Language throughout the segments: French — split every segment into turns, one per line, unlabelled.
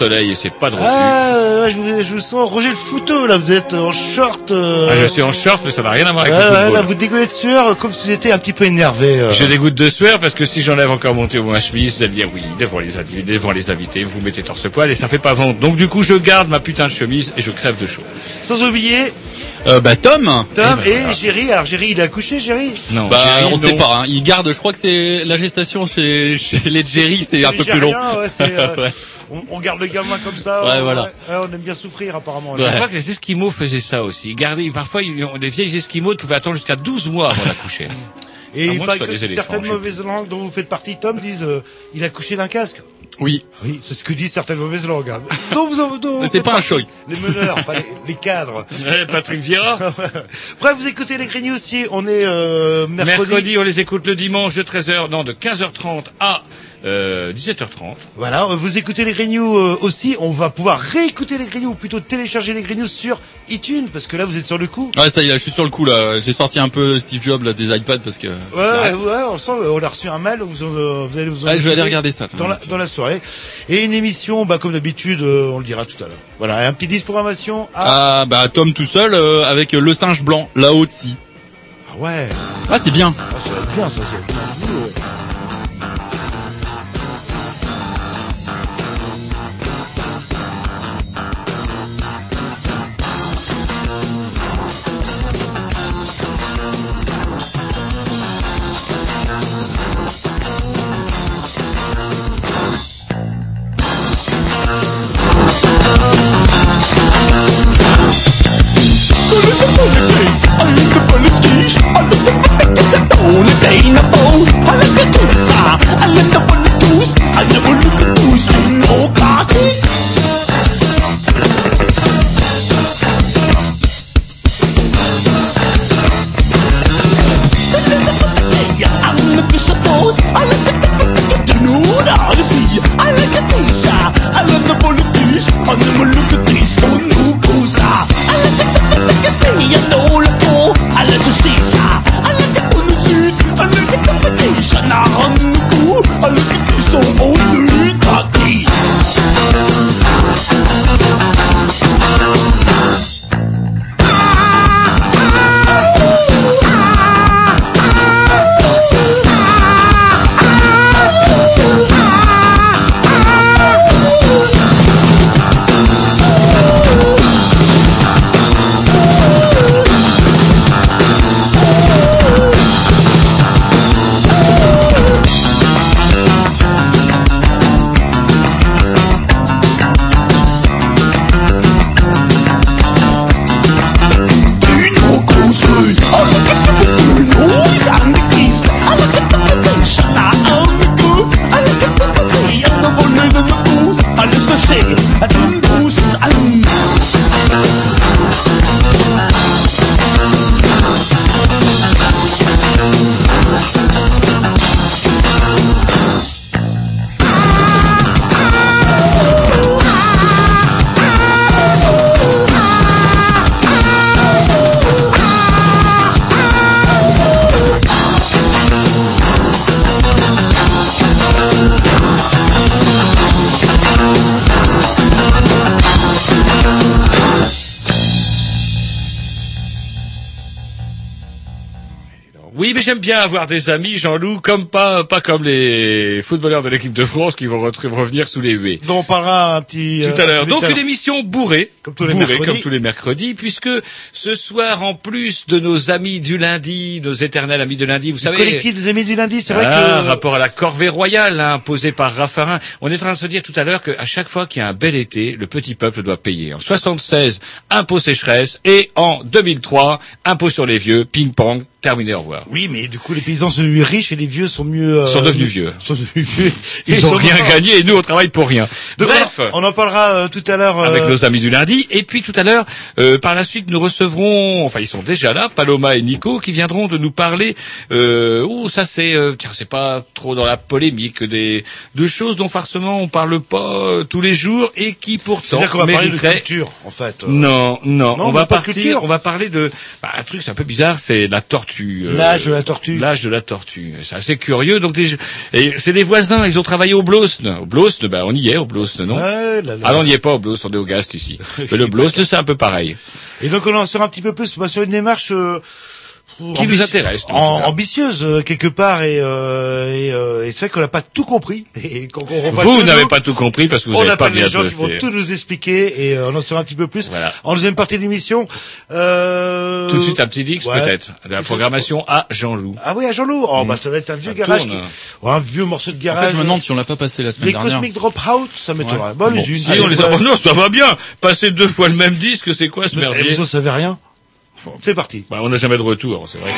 Soleil et c'est pas de refus.
Ah, je, vous, je vous sens Roger le Fouteau, là, vous êtes en short. euh,
Ah, je suis en short, mais ça n'a rien à voir avec
ouais,
le
ouais,
football.
là, vous dégoulez de sueur comme si vous étiez un petit peu énervé. euh.
J'ai des gouttes de sueur parce que si j'enlève encore mon thé ou ma chemise, vous allez dire oui, devant les, invités, devant les invités, vous mettez torse-poil et ça fait pas vendre. Donc du coup, je garde ma putain de chemise et je crève de chaud.
Sans oublier
Euh, bah Tom
Tom
Eh ben,
et Géry. Alors Géry, il a accouché, Géry
Non,
Bah
Jerry,
on sait
non.
pas, hein. il garde, je crois que c'est la gestation chez, chez les Jerry, c'est un peu plus long.
Ouais, on, garde le gamin comme ça.
Ouais,
on,
voilà.
ouais, on aime bien souffrir apparemment.
Je crois que les Esquimaux faisaient ça aussi. Ils gardaient, parfois, les vieilles Esquimaux pouvaient attendre jusqu'à 12 mois avant d'accoucher.
Et il
que éléphants,
certaines mauvaises langues dont vous faites partie, Tom, disent euh, il a couché d'un casque.
Oui.
Oui, c'est ce que disent certaines mauvaises langues. hein. dont vous en, vous
C'est pas un choc.
Les meneurs, enfin les, les cadres.
Ouais, Patrick Vieira.
Bref, vous écoutez les grignoux aussi. On est euh, mercredi.
Mercredi, on les écoute le dimanche de 13h, non, de 15h30 à euh, 17h30.
Voilà, vous écoutez les grignoux euh, aussi. On va pouvoir réécouter les grignoux, ou plutôt télécharger les grignoux sur iTunes, parce que là, vous êtes sur le coup.
Ouais ça y est, là, je suis sur le coup là. J'ai sorti un peu Steve Jobs là, des iPads parce que.
Ouais, ouais, on sent, on a reçu un mail, vous, en- euh, vous allez vous en
Ouais, je vais aller regarder ça.
dans la, dans la soirée. Et une émission, bah, comme d'habitude, euh, on le dira tout à l'heure. Voilà, un petit disque programmation. Ah,
Ah bah Tom tout seul euh, avec le singe blanc là-haut de
ah ouais,
Ah c'est bien.
Ah, ça va être bien, ça, c'est bien.
Bien avoir des amis, Jean-Loup, comme pas, pas comme les footballeurs de l'équipe de France qui vont re- revenir sous les huées.
dont on parlera un petit...
Tout
euh,
à l'heure. Donc une émission bourrée,
Comme tous les
bourrée,
mercredis.
comme tous les mercredis, puisque ce soir, en plus de nos amis du lundi, nos éternels amis de lundi, vous
Le
savez,
collectif des amis du lundi, c'est vrai
ah,
que...
rapport à la corvée royale hein, imposée par Raffarin. On est en train de se dire tout à l'heure qu'à chaque fois qu'il y a un bel été, le petit peuple doit payer. En 76, impôt sécheresse et en 2003, impôt sur les vieux, ping-pong, terminé, au revoir.
Oui, mais du coup, les paysans sont devenus riches et les vieux sont mieux... euh,
Sont devenus vieux.
Sont devenus vieux.
Ils n'ont rien gagné et nous on travaille pour rien.
Donc,
Bref.
on, en parlera euh, tout à l'heure. euh,
avec nos amis du lundi. Et puis tout à l'heure, euh, par la suite, nous recevrons, enfin ils sont déjà là, Paloma et Nico, qui viendront de nous parler. Euh, oh, ça c'est, euh, tiens, c'est pas trop dans la polémique des de choses dont farcement on parle pas euh, tous les jours et qui pourtant
qu'on va parler de culture, en fait. euh.
Non, non,
Non,
on
on
va
de
partir,
culture.
on va parler de bah, un truc, c'est un peu bizarre, c'est la tortue. euh,
L'âge de la tortue.
L'âge de la tortue. C'est assez curieux. Donc, et c'est des voisins. Ils ont travaillé au Blosne. Au Blosne, ben on y est au Blosne, non?
Ouais, là, là.
Ah non, on n'y est pas au Blosne, on est au Gast ici. Mais le Blosne, c'est un peu pareil.
Et donc on en sera un petit peu plus sur une démarche euh,
Qui nous intéresse,
en-
voilà.
ambitieuse euh, quelque part et, euh, et, euh, et c'est vrai qu'on n'a pas tout compris. Et qu'on comprend pas
Vous n'avez pas tout compris parce que vous
on
n'avez pas bien
les gens qui vont tout nous expliquer et euh, on en saura un petit peu plus.
Voilà.
En deuxième partie de l'émission. Euh...
Tout de suite un petit Dix
ouais.
peut-être. De la programmation à Jean-Loup.
Ah oui, à Jean-Loup. Oh, bah, ça va être un vieux
Ça
garage. qui- oh, un vieux morceau de
En
garage.
fait, je me demande si on l'a pas passé la semaine
Les
dernière.
Cosmic Dropout, ça m'étonnerait. Bon,
Bon,
les unes.
Si, on les a... Non, ça va bien. Passer deux fois le même disque, c'est quoi ce merdier
vous en savez rien. C'est parti.
Bah, On n'a jamais de retour, c'est vrai.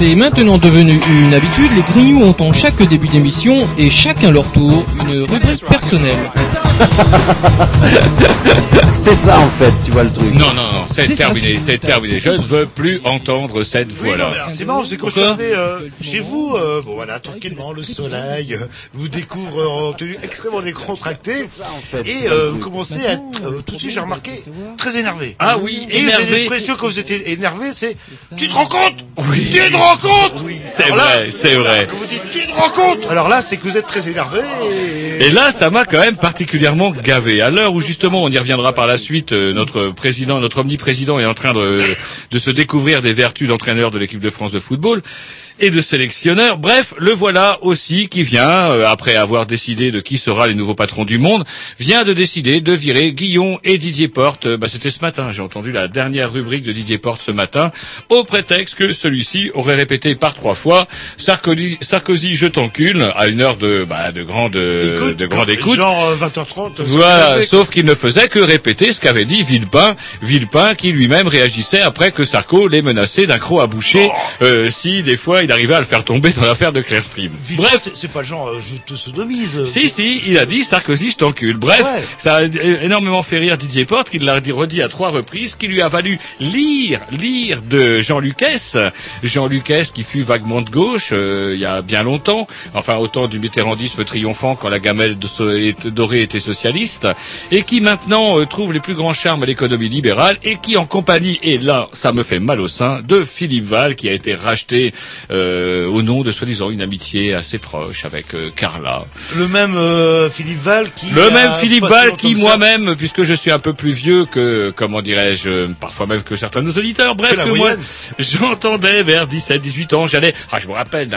C'est maintenant devenu une habitude, les Grignoux ont en chaque début d'émission et chacun leur tour une rubrique personnelle.
C'est ça en fait, tu vois le truc.
Non, non, non, c'est terminé, c'est terminé. Je ne veux plus entendre cette
Oui,
voix-là.
alors, c'est marrant, c'est quand je
Pourquoi
fais euh, chez vous, euh, bon voilà, tranquillement, le soleil euh, vous découvre euh, en tenue extrêmement décontractée,
fait,
et euh, vous commencez à être, euh, tout de suite j'ai remarqué, très énervé.
Ah oui,
Et
énervé.
expression quand vous êtes énervé, c'est tu te rends compte Oui. Tu te rends compte Oui,
c'est vrai, c'est vrai.
Quand vous dites tu te rends compte Alors là, c'est que vous êtes très énervé. Et...
Et là, ça m'a quand même particulièrement gavé. À l'heure où justement, on y reviendra par la suite, euh, notre président, notre omniprésident est en train de, de se découvrir des vertus d'entraîneur de l'équipe de France de football et de sélectionneur. Bref, le voilà aussi qui vient, euh, après avoir décidé de qui sera les nouveaux patrons du monde, vient de décider de virer Guillon et Didier Porte. Euh, Bah, C'était ce matin, j'ai entendu la dernière rubrique de Didier Porte ce matin, au prétexte que celui-ci aurait répété par trois fois Sarkozy, Sarkozy je t'encule à une heure de, bah, de grande,
Écoute,
de grande écoute.
Genre euh, 20h30. ça
Voilà,
fait-
sauf qu'il ne faisait que répéter ce qu'avait dit Villepin, Villepin qui lui-même réagissait après que Sarko l'ait menacé d'un croc à boucher
Oh.
euh, si des fois il arrivait à le faire tomber dans l'affaire de Clearstream.
Villepin,
Bref,
c'est- pas le genre euh, je te sodomise.
si, si, il a dit Sarkozy, je t'encule. Bref,
Ouais.
ça a énormément fait rire Didier Porte, qui l'a dit- redit à trois reprises, qui lui a valu lire, lire de Jean Lucas. Jean Lucas qui fut vaguement de gauche, euh, il y a bien longtemps. Enfin, autant du mitterrandisme triomphant quand la gamelle de dorée était socialiste. Et qui maintenant euh, trouve les plus grands charmes à l'économie libérale et qui en compagnie, et là, ça me fait mal au sein, de Philippe Val, qui a été racheté euh, au nom de soi-disant une amitié assez proche avec euh, Carla.
Le même euh, Philippe Val qui.
Le même Philippe Val qui moi-même, puisque je suis un peu plus vieux que, comment dirais-je, euh, parfois même que certains de nos auditeurs, bref,
Que
moi, j'entendais vers 17, 18 ans, j'allais, ah, je me rappelle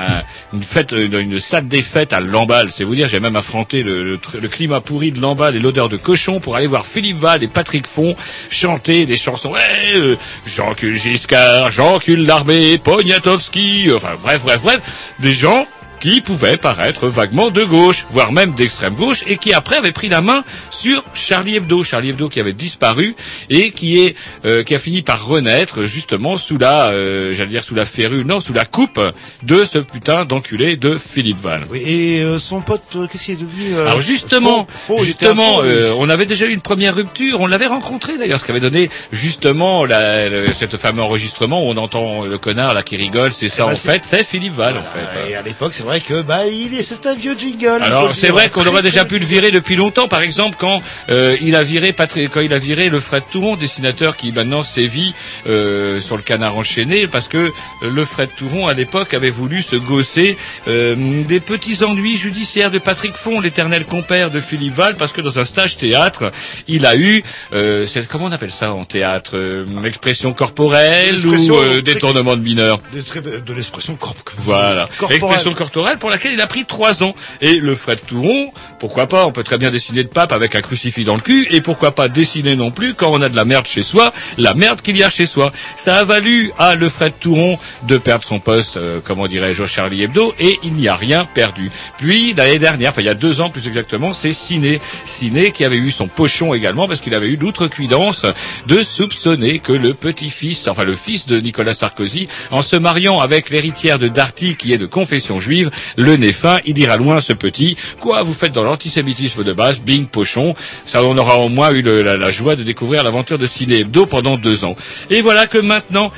d'une fête, euh, d'une salle des fêtes à Lamballe, c'est vous dire, j'ai même affronté le, le, le climat pourri de Lamballe et l'odeur de cochon pour aller voir Philippe Val et Patrick Font chanter des chansons, ouais, euh, Jean-Cul Giscard, Jean-Cul Larbé, Poniatowski, enfin, bref, bref, bref, des gens qui pouvaient paraître vaguement de gauche, voire même d'extrême gauche, et qui après avaient pris la main sur Charlie Hebdo, Charlie Hebdo qui avait disparu et qui est euh, qui a fini par renaître justement sous la, euh, j'allais dire sous la férule, non, sous la coupe de ce putain d'enculé de Philippe Val.
Oui, et euh, son pote, euh, qu'est-ce qu'il est devenu euh,
Alors justement,
faux, faux,
justement, euh, on avait déjà eu une première rupture. On l'avait rencontré d'ailleurs, ce qui avait donné justement la, le- cet fameux enregistrement où on entend le connard là qui rigole. C'est ça
bah,
en
c'est-
fait, c'est Philippe Val en fait.
Et à l'époque, c'est vrai que bah il est, c'est un vieux jingle.
Alors c'est vrai qu'on aurait déjà pu le virer depuis longtemps. Par exemple, quand euh, il a viré Patrick, quand il a viré le Fred Touron, dessinateur qui maintenant sévit euh, sur le Canard enchaîné, parce que euh, le Fred Touron à l'époque avait voulu se gausser euh, des petits ennuis judiciaires de Patrick Font, l'éternel compère de Philippe Val, parce que dans un stage théâtre, il a eu, euh, comment on appelle ça en théâtre, euh, expression corporelle ou euh, détournement de mineurs?
De, l'expression corp.
Voilà.
corporelle.
Expression corporelle pour laquelle il a pris trois ans. Et le Fred Touron, pourquoi pas, on peut très bien dessiner de pape avec un crucifix dans le cul, et pourquoi pas dessiner non plus, quand on a de la merde chez soi, la merde qu'il y a chez soi. Ça a valu à le Fred Touron de perdre son poste, euh, comment dirais-je, Charlie Hebdo, et il n'y a rien perdu. Puis, l'année dernière, enfin il y a deux ans plus exactement, c'est Ciné. Ciné qui avait eu son pochon également, parce qu'il avait eu l'outrecuidance de soupçonner que le petit-fils, enfin le fils de Nicolas Sarkozy, en se mariant avec l'héritière de Darty, qui est de confession juive, le nez fin, il ira loin ce petit. Quoi, vous faites dans l'antisémitisme de base, bing, pochon. Ça, on aura au moins eu la joie de découvrir l'aventure de Ciné Hebdo pendant deux ans. Et voilà que maintenant,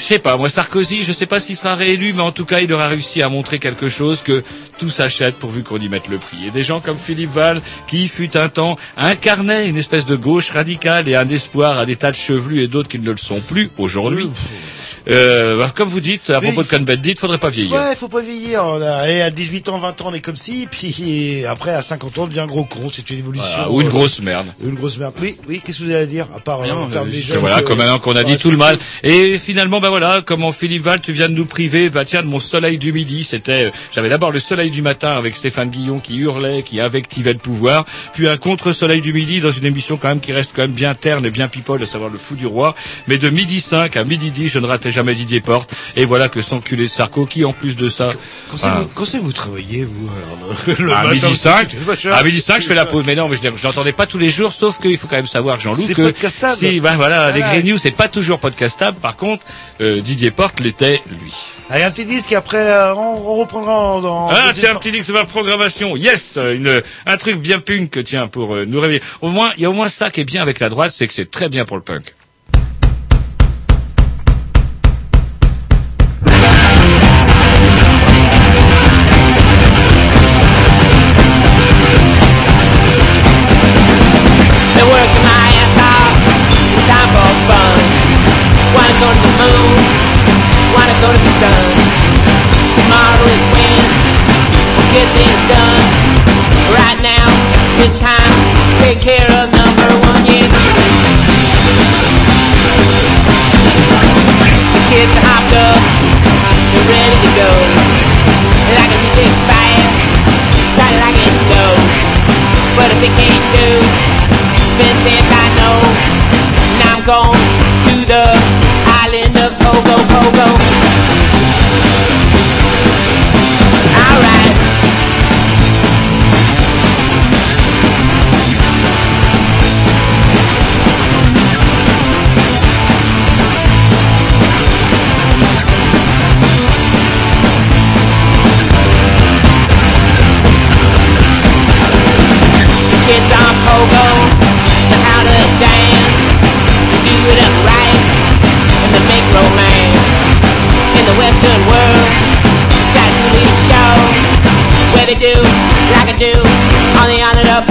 je sais pas, moi Sarkozy, je sais pas s'il sera réélu, mais en tout cas, il aura réussi à montrer quelque chose que tout s'achète pourvu qu'on y mette le prix. Et des gens comme Philippe Val, qui fut un temps incarnait une espèce de gauche radicale et un espoir à des tas de chevelus et d'autres qui ne le sont plus aujourd'hui. Euh, bah, comme vous dites, à propos de Cohn-Bendit, faudrait pas vieillir.
Ouais, faut pas vieillir. On a- Allez, à 18 ans, 20 ans, on est comme si, puis après, à 50 ans, on devient un gros con. C'est une évolution.
Voilà, ou une
euh,
grosse merde.
Une grosse merde. Oui, oui, qu'est-ce que vous allez dire À part euh,
Rien,
faire
euh,
des
voilà, comme maintenant qu'on a dit tout le mal. Et finalement, ben voilà, comment Philippe Val, tu viens de nous priver, bah tiens, de mon soleil du midi. C'était, euh, j'avais d'abord le soleil du matin avec Stéphane Guillon qui hurlait, qui invectivait le pouvoir, puis un contre-soleil du midi dans une émission quand même qui reste quand même bien terne et bien people, à savoir le fou du roi. Mais de midi 5 à midi 10, je ne ratais jamais jamais Didier Porte. Et voilà que s'enculer Sarko, qui en plus de ça,
Quand c'est
Voilà.
vous, travaillez, vous, alors, le, le
à midi
vous-
5,
machin,
à midi 5, je fais la pause. Mais non, mais je l'entendais pas tous les jours, sauf qu'il faut quand même savoir, Jean-Loup,
C'est
que
podcastable.
si, ben voilà, les
Voilà.
Green News, c'est pas toujours podcastable. Par contre, euh, Didier Porte l'était, lui.
Allez, un petit disque et après, euh, on, on reprendra en, dans...
Ah, tiens, un petit X de ma programmation. Yes, une, un truc bien punk, tiens, pour euh, nous réveiller. Au moins, il y a au moins ça qui est bien avec la droite, c'est que c'est très bien pour le punk.
Care of number one. The kids are hopped up. They're ready to go. Like like it slow. But if they can't do know Now I'm going to the island of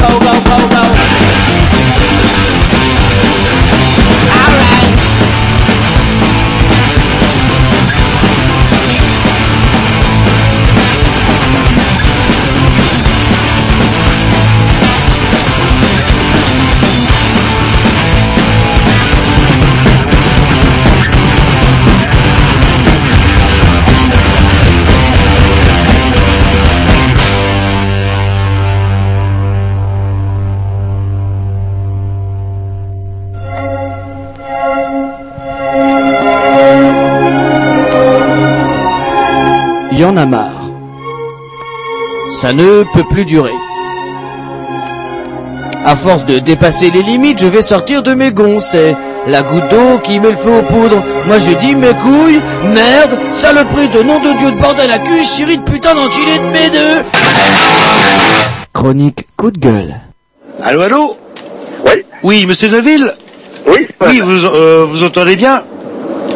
go, go, go, go. Ça ne peut plus durer. À force de dépasser les limites, je vais sortir de mes gonds. C'est la goutte d'eau qui met le feu aux poudres. Moi je dis mes couilles, merde, saloperie de nom de Dieu de bordel à cul, chérie de putain d'enculé de mes deux. Chronique coup de gueule.
Allô, allô
Oui.
Oui, monsieur Neville
Oui,
Oui, vous, euh, vous entendez bien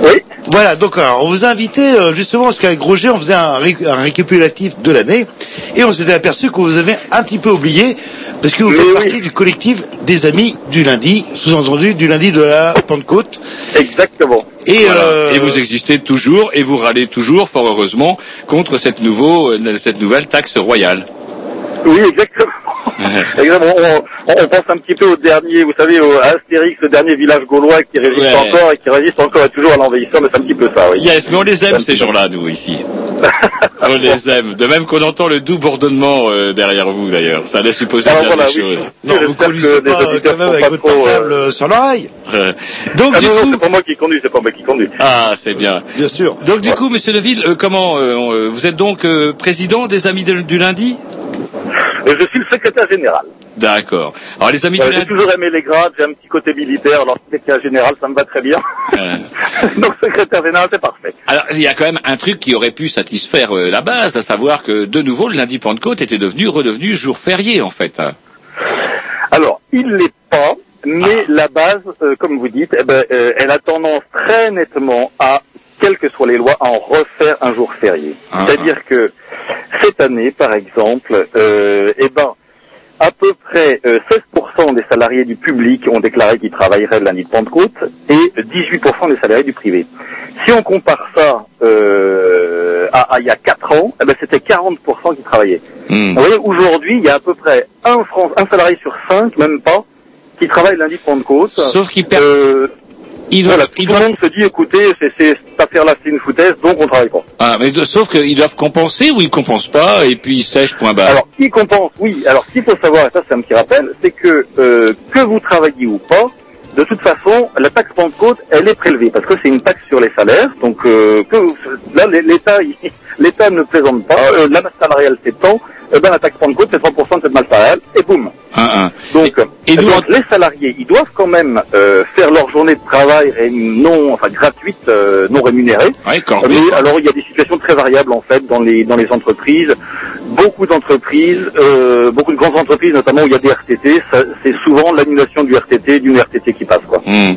Oui.
Voilà, donc alors, on vous a invité euh, justement parce qu'avec Roger, on faisait un, ré- un récapitulatif de l'année et on s'était aperçu que vous avez un petit peu oublié parce que vous
Mais
faites
oui.
partie du collectif des amis du lundi, sous-entendu du lundi de la Pentecôte.
Exactement.
Et,
Voilà.
euh,
Et vous existez toujours et vous râlez toujours, fort heureusement, contre cette, nouveau, euh, cette nouvelle taxe royale.
Oui, exactement. exactement. On, on pense un petit peu au dernier, vous savez, au à Astérix, le dernier village gaulois qui résiste
Ouais.
encore et qui résiste encore et toujours à l'envahisseur, mais c'est un petit peu ça, oui.
Yes, mais on les aime ces gens-là, nous ici. on les aime. De même qu'on entend le doux bourdonnement euh, derrière vous, d'ailleurs. Ça laisse supposer
Alors
bien
voilà,
des
oui.
choses.
non, vous conduisez pas quand même avec votre
euh,
portable euh, sur l'oreille,
donc
Ah
du
non, non,
coup,
c'est pas moi qui conduis, c'est pas moi qui conduis.
ah, c'est bien.
bien sûr.
Donc du coup, Monsieur Deville, euh, comment euh, on, euh, vous êtes donc euh, président des Amis de- du lundi?
Euh, Je suis le secrétaire général.
D'accord. Alors les Amis
Euh, j'ai toujours aimé les grades, j'ai un petit côté militaire, alors secrétaire général, ça me va très bien.
Euh,
Donc secrétaire général, c'est parfait.
alors il y a quand même un truc qui aurait pu satisfaire euh, la base, à savoir que de nouveau le lundi Pentecôte était devenu redevenu jour férié en fait.
Alors, il l'est pas, mais la base, euh, comme vous dites, eh ben, euh, elle a tendance très nettement à, quelles que soient les lois, à en refaire un jour férié.
Ah,
C'est-à-dire que cette année, par exemple, euh, eh ben, à peu près euh, 16% des salariés du public ont déclaré qu'ils travailleraient le lundi de Pentecôte et 18% des salariés du privé. Si on compare ça euh, à, à il y a 4 ans, eh ben, c'était 40% qui travaillaient.
Hmm.
Vous voyez, aujourd'hui, il y a à peu près un, un salarié sur cinq, même pas, qui travaille lundi de Pentecôte.
Sauf qu'il perd.
Euh,
il doit,
voilà,
il
tout
doit-
le monde se dit, écoutez, c'est, c'est, cette affaire-là, c'est une foutaise, donc on travaille pas.
Ah, mais de- sauf qu'ils doivent compenser ou ils compensent pas et puis ils sèchent point barre.
Alors, qui compense Oui. Alors, ce qu'il faut savoir, et ça c'est un petit rappel, c'est que euh, que vous travailliez ou pas, de toute façon, la taxe Pentecôte, elle est prélevée parce que c'est une taxe sur les salaires. Donc euh, que, là, l'État, l'État ne plaisante pas. Euh, la masse salariale, c'est tant. Eh ben, la taxe Pentecôte, c'est 100% de cette masse salariale. Et boum. Donc,
et nous,
donc, les salariés, ils doivent quand même euh, faire leur journée de travail non, enfin gratuite, euh, non rémunérée.
corvée,
Mais
quoi.
alors, il y a des situations très variables en fait dans les dans les entreprises. Beaucoup d'entreprises, euh, beaucoup de grandes entreprises, notamment où il y a des RTT, c'est souvent l'annulation du RTT, d'une RTT qui passe quoi.
Hmm.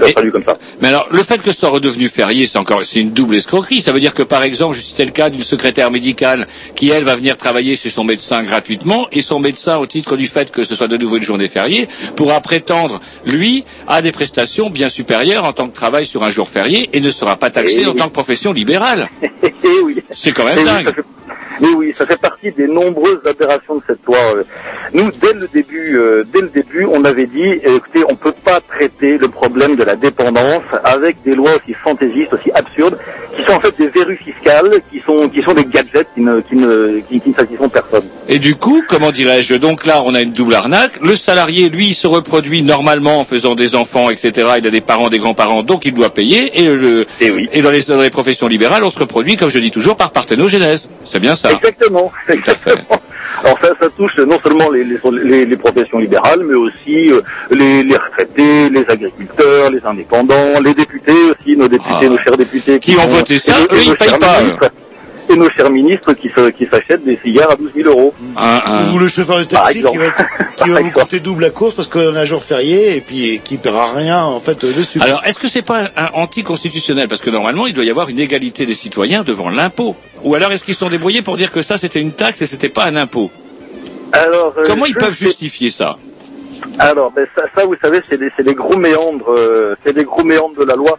Ça traduit comme ça.
Mais alors, le fait que ce soit redevenu férié, c'est encore, c'est une double escroquerie. Ça veut dire que, par exemple, je citais le cas d'une secrétaire médicale qui, elle, va venir travailler chez son médecin gratuitement, et son médecin, au titre du fait que ce soit de nouveau une journée fériée, pourra prétendre, lui, à des prestations bien supérieures en tant que travail sur un jour férié, et ne sera pas taxé
Eh
en
oui.
tant que profession libérale.
Eh oui.
C'est quand même
Eh oui,
dingue.
Mais oui, ça fait partie des nombreuses aberrations de cette loi. Nous, dès le début, euh, dès le début, on avait dit, écoutez, on peut pas traiter le problème de la dépendance avec des lois aussi fantaisistes, aussi absurdes, qui sont en fait des verrues fiscales, qui sont qui sont des gadgets qui ne qui ne qui, qui ne satisfont personne.
Et du coup, comment dirais-je Donc là, on a une double arnaque. Le salarié, lui, se reproduit normalement en faisant des enfants, etc. Il a des parents, des grands-parents, donc il doit payer. Et, le, et dans, les, dans les professions libérales, on se reproduit, comme je dis toujours, par parthénogenèse. C'est bien ça.
Exactement. Exactement. Alors ça, ça touche non seulement les, les, les- les professions libérales, mais aussi euh, les, les retraités, les agriculteurs, les indépendants, les députés aussi, nos députés, nos chers députés
Ah. Qui ont voté ça, eux, ils payent pas,
nos chers ministres qui se- qui s'achètent des cigares à 12 000 euros.
Ou le chauffeur de taxi qui va, qui va vous compter double la course parce qu'on a un jour férié et puis qui paiera rien en fait euh, dessus.
Alors, est-ce que c'est pas un anticonstitutionnel? Parce que normalement, il doit y avoir une égalité des citoyens devant l'impôt. Ou alors, est-ce qu'ils sont débrouillés pour dire que ça, c'était une taxe et c'était pas un impôt?
Alors, euh,
Comment ils peuvent
sais-
justifier ça?
Alors, ben, ça, ça, vous savez, c'est des, c'est des gros méandres, euh, c'est des gros méandres de la loi.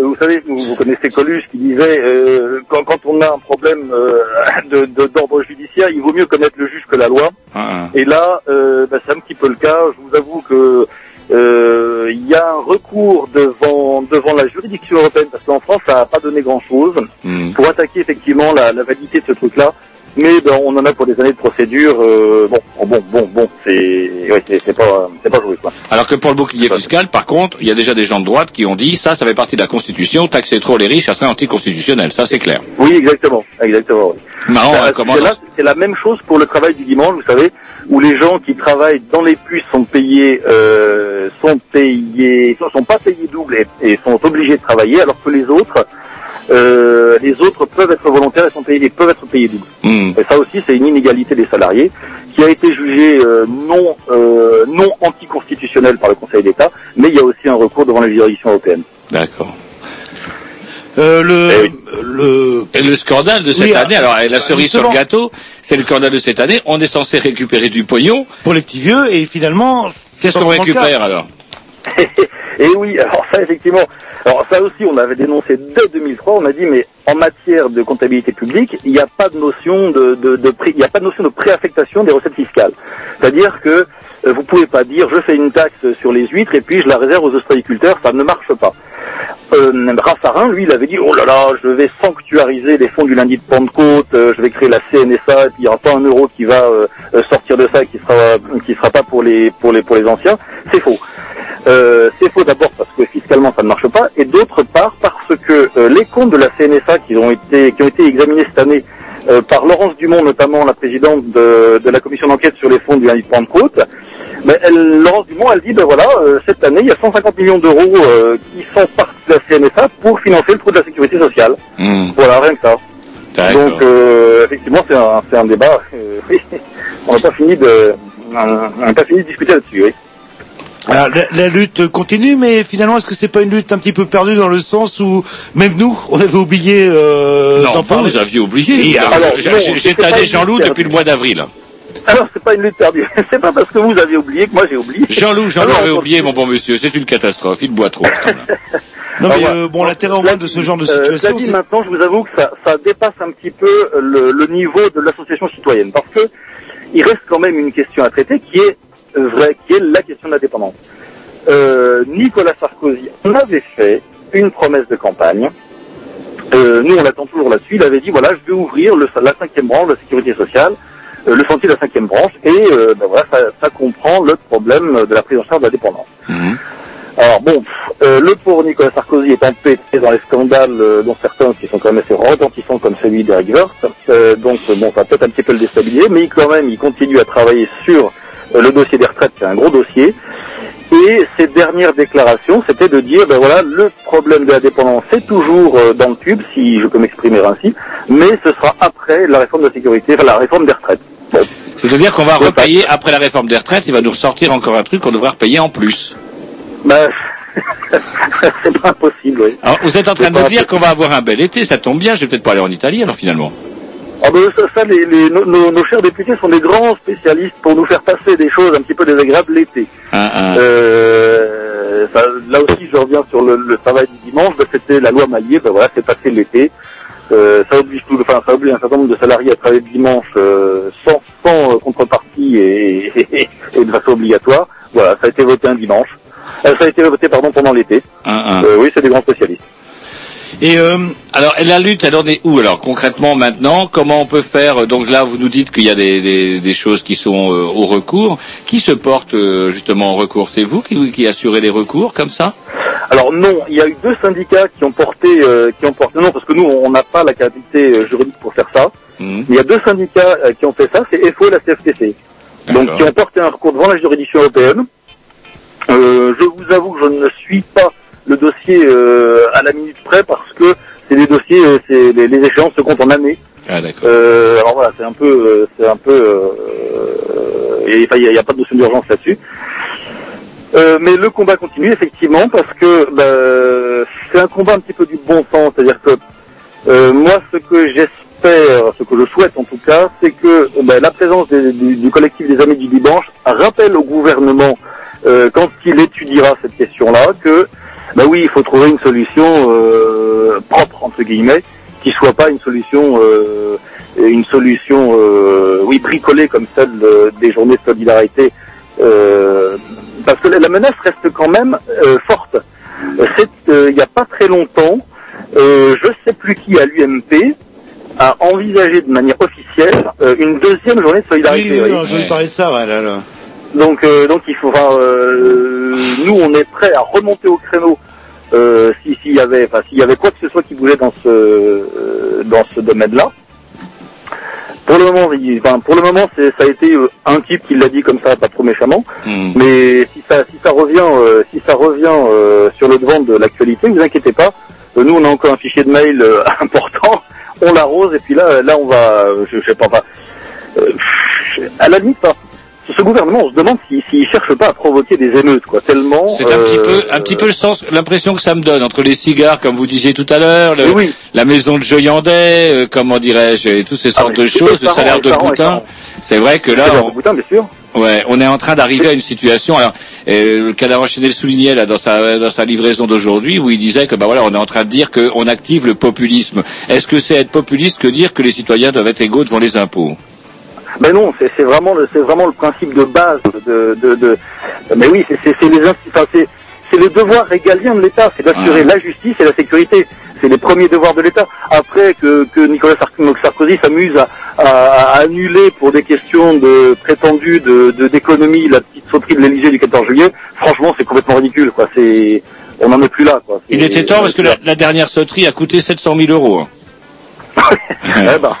Euh, Vous savez, vous, vous connaissez Coluche qui disait euh, quand, quand on a un problème euh, de- de- d'ordre judiciaire, il vaut mieux connaître le juge que la loi. Et là, euh, ben, c'est un petit peu le cas. Je vous avoue que euh, il y a un recours devant devant la juridiction européenne parce qu'en France, ça n'a pas donné grand chose pour attaquer effectivement la, la validité de ce truc-là. Mais ben, on en a pour des années de procédure. euh, bon, bon, bon, bon, c'est ouais, c'est pas c'est pas joué quoi.
Alors que pour le bouclier fiscal, par contre, il y a déjà des gens de droite qui ont dit ça, ça fait partie de la Constitution, taxer trop les riches, ça serait anticonstitutionnel. Ça, c'est clair.
Oui, exactement, exactement. oui.
Marrant, hein, comment
c'est la même chose pour le travail du dimanche, vous savez, où les gens qui travaillent dans les puces sont payés, euh, sont payés, sont, sont pas payés double et, et sont obligés de travailler, alors que les autres, euh, les autres peuvent être volontaires et sont payés, et peuvent être payés double.
Hmm.
Et ça aussi, c'est une inégalité des salariés qui a été jugée euh, non euh, non anticonstitutionnelle par le Conseil d'État, mais il y a aussi un recours devant la juridiction européenne.
D'accord.
Euh, le, le...
Et le scandale de cette
Oui,
année, alors la cerise sur le gâteau, c'est le scandale de cette année. On est censé récupérer du pognon.
Pour les petits vieux, et finalement...
Qu'est-ce qu'on récupère alors?
Et oui, alors ça effectivement, alors ça aussi on avait dénoncé dès 2003, on a dit mais en matière de comptabilité publique, il n'y a pas de notion de, pré- il a pas de notion de préaffectation des recettes fiscales. C'est-à-dire que euh, vous pouvez pas dire je fais une taxe sur les huîtres et puis je la réserve aux ostréiculteurs, ça ne marche pas. Euh, Raffarin, lui, il avait dit oh là là, je vais sanctuariser les fonds du lundi de Pentecôte, euh, je vais créer la CNSA, et puis il n'y aura pas un euro qui va euh, sortir de ça, qui sera qui sera pas pour les anciens. C'est faux. Euh, c'est faux d'abord parce que fiscalement ça ne marche pas, et d'autre part parce que euh, les comptes de la CNSA qui ont été qui ont été examinés cette année euh, par Laurence Dumont notamment, la présidente de, de la commission d'enquête sur les fonds du lundi de Pentecôte, ben, elle, Laurence Dumont, elle dit, ben voilà, cette année, il y a 150 millions d'euros qui sont partis de la CNSA pour financer le trou de la sécurité sociale. Voilà, rien que ça. Donc, effectivement, c'est un, un débat. on n'a pas fini de, on n'a pas fini de discuter là-dessus. Oui.
Alors, la, la lutte continue, mais finalement, est-ce que c'est pas une lutte un petit peu perdue dans le sens où même nous, on avait oublié euh,
Non,
d'en
vous, aviez oublié. J'ai-
pas
tanné Jean-Loup depuis le mois d'avril.
Alors, c'est pas une lutte perdue. c'est pas parce que vous avez oublié que moi j'ai oublié.
Jean-Loup, Jean-Loup
Alors,
avait oublié, mon bon monsieur. C'est une catastrophe. Il boit trop. ce temps-là.
Non, mais euh, bon, l'intérêt au moins de ce genre de
Euh,
situation,
maintenant, je vous avoue que ça, ça dépasse un petit peu le, le niveau de l'association citoyenne, parce que il reste quand même une question à traiter qui est vraie, qui est la question de la dépendance. Euh, Nicolas Sarkozy en avait fait une promesse de campagne. Euh, nous, on l'attend toujours là-dessus. Il avait dit voilà, je vais ouvrir le, la cinquième branche de la sécurité sociale, euh, le sentier de la cinquième branche, et ben voilà, ça, ça comprend le problème de la prise en charge de la dépendance. Alors bon, euh, le pauvre Nicolas Sarkozy est empêtré dans les scandales, euh, dont certains qui sont quand même assez retentissants comme celui d'Eric Woerth. Euh, donc bon, ça va peut-être un petit peu le déstabiliser, mais il, quand même, il continue à travailler sur le dossier des retraites, qui est un gros dossier. Et ses dernières déclarations, c'était de dire, ben voilà, le problème de la dépendance, c'est toujours euh, dans le tube, si je peux m'exprimer ainsi, mais ce sera après la réforme de la sécurité, enfin la réforme des retraites. Bon.
C'est-à-dire qu'on va repayer, après la réforme des retraites, il va nous ressortir encore un truc qu'on devra repayer en plus.
Ben, c'est pas impossible, oui.
Alors, vous êtes en train
C'est
de nous dire qu'on va avoir un bel été, ça tombe bien, je vais peut-être pas aller en Italie alors finalement.
Ah ben, ça, ça, les, les- nos, nos- chers députés sont des grands spécialistes pour nous faire passer des choses un petit peu désagréables l'été.
Hein, hein.
Euh, ça- là aussi, je reviens sur le, le travail du dimanche. Ben, C'était la loi Mallier. Ben voilà, c'est passé l'été. Euh, ça oblige tout, enfin, ça oblige un certain nombre de salariés à travailler le dimanche euh, sans, sans euh, contrepartie et, et, et de façon obligatoire. Voilà, ça a été voté un dimanche. Euh, ça a été voté pardon pendant l'été.
Hein, hein.
Euh, oui, c'est des grands spécialistes.
Et euh, alors la lutte, elle en est où alors concrètement maintenant? Comment on peut faire? Donc là, vous nous dites qu'il y a des, des, des choses qui sont euh, au recours. Qui se porte euh, justement en recours? C'est vous qui, qui assurez les recours comme ça?
Alors non, il y a eu deux syndicats qui ont porté, euh, qui ont porté non parce que nous on n'a pas la capacité euh, juridique pour faire ça. Mais il y a deux syndicats euh, qui ont fait ça, c'est FO et la CFTC. Donc qui ont porté un recours devant la juridiction européenne. Euh, je vous avoue que je ne suis pas le dossier euh, à la minute près parce que c'est des dossiers, euh, c'est les, les échéances se comptent en années.
Ah d'accord.
Euh, alors voilà, c'est un peu, c'est un peu, euh, il n'y a, pas de notion d'urgence là-dessus. Euh, mais le combat continue effectivement parce que bah, c'est un combat un petit peu du bon sens, c'est-à-dire que euh, moi ce que j'espère, ce que je souhaite en tout cas, c'est que bah, la présence des- du, du collectif des Amis du Dimanche rappelle au gouvernement euh, quand il étudiera cette question-là que bah oui, il faut trouver une solution euh, propre entre guillemets, qui soit pas une solution, euh, une solution, euh, oui, bricolée comme celle de- des journées de solidarité, euh, parce que la menace reste quand même euh, forte. Euh, C'est euh, il n'y a pas très longtemps, euh, je sais plus qui à l'UMP a envisagé de manière officielle une deuxième journée de
Oui,
solidarité.
oui, oui, entendu parler de ça, ouais, là, là.
Donc, euh, donc il faut, enfin, euh, nous, on est prêt à remonter au créneau euh, si- s'il y avait, enfin, s'il y avait quoi que ce soit qui bougeait dans ce, euh, dans ce domaine-là. Pour le moment, il- enfin, pour le moment, c'est, ça a été euh, un type qui l'a dit comme ça, pas trop méchamment.
Hmm.
Mais si ça, si ça revient, euh, si ça revient euh, sur le devant de l'actualité, ne vous inquiétez pas. Nous, on a encore un fichier de mail euh, important. On l'arrose et puis là, là, on va, je, je sais pas, enfin, euh, à la limite, pas. Ce gouvernement, on se demande s'il s'il cherche pas à provoquer des émeutes, quoi. Tellement.
C'est un
euh,
petit peu, un petit peu le sens, l'impression que ça me donne entre les cigares, comme vous disiez tout à l'heure,
Oui,
la maison de Joyandet, euh, comment dirais-je, et toutes ces sortes
mais
de choses, le salaire de Boutin. C'est vrai que là, on-
en Boutin, bien sûr.
Ouais, on est en train d'arriver à une situation. Alors, euh, le cadavre le soulignait là dans sa dans sa livraison d'aujourd'hui, où il disait que bah voilà, on est en train de dire qu'on active le populisme. Est-ce que c'est être populiste que dire que les citoyens doivent être égaux devant les impôts?
Mais non, c'est vraiment le c'est vraiment le principe de base de de, de mais oui, c'est les enfin, c'est le devoir régalien de l'État, c'est d'assurer la justice et la sécurité. C'est les premiers devoirs de l'État. Après que, que Nicolas Sar- Sarkozy s'amuse à, à- à annuler pour des questions de prétendues de de- d'économie la petite sauterie de l'Élysée du 14 juillet, franchement, c'est complètement ridicule. Quoi. C'est on n'en est plus là. Quoi.
Il était temps parce que la, la dernière sauterie a coûté 700 000 euros. hein.
Eh ben.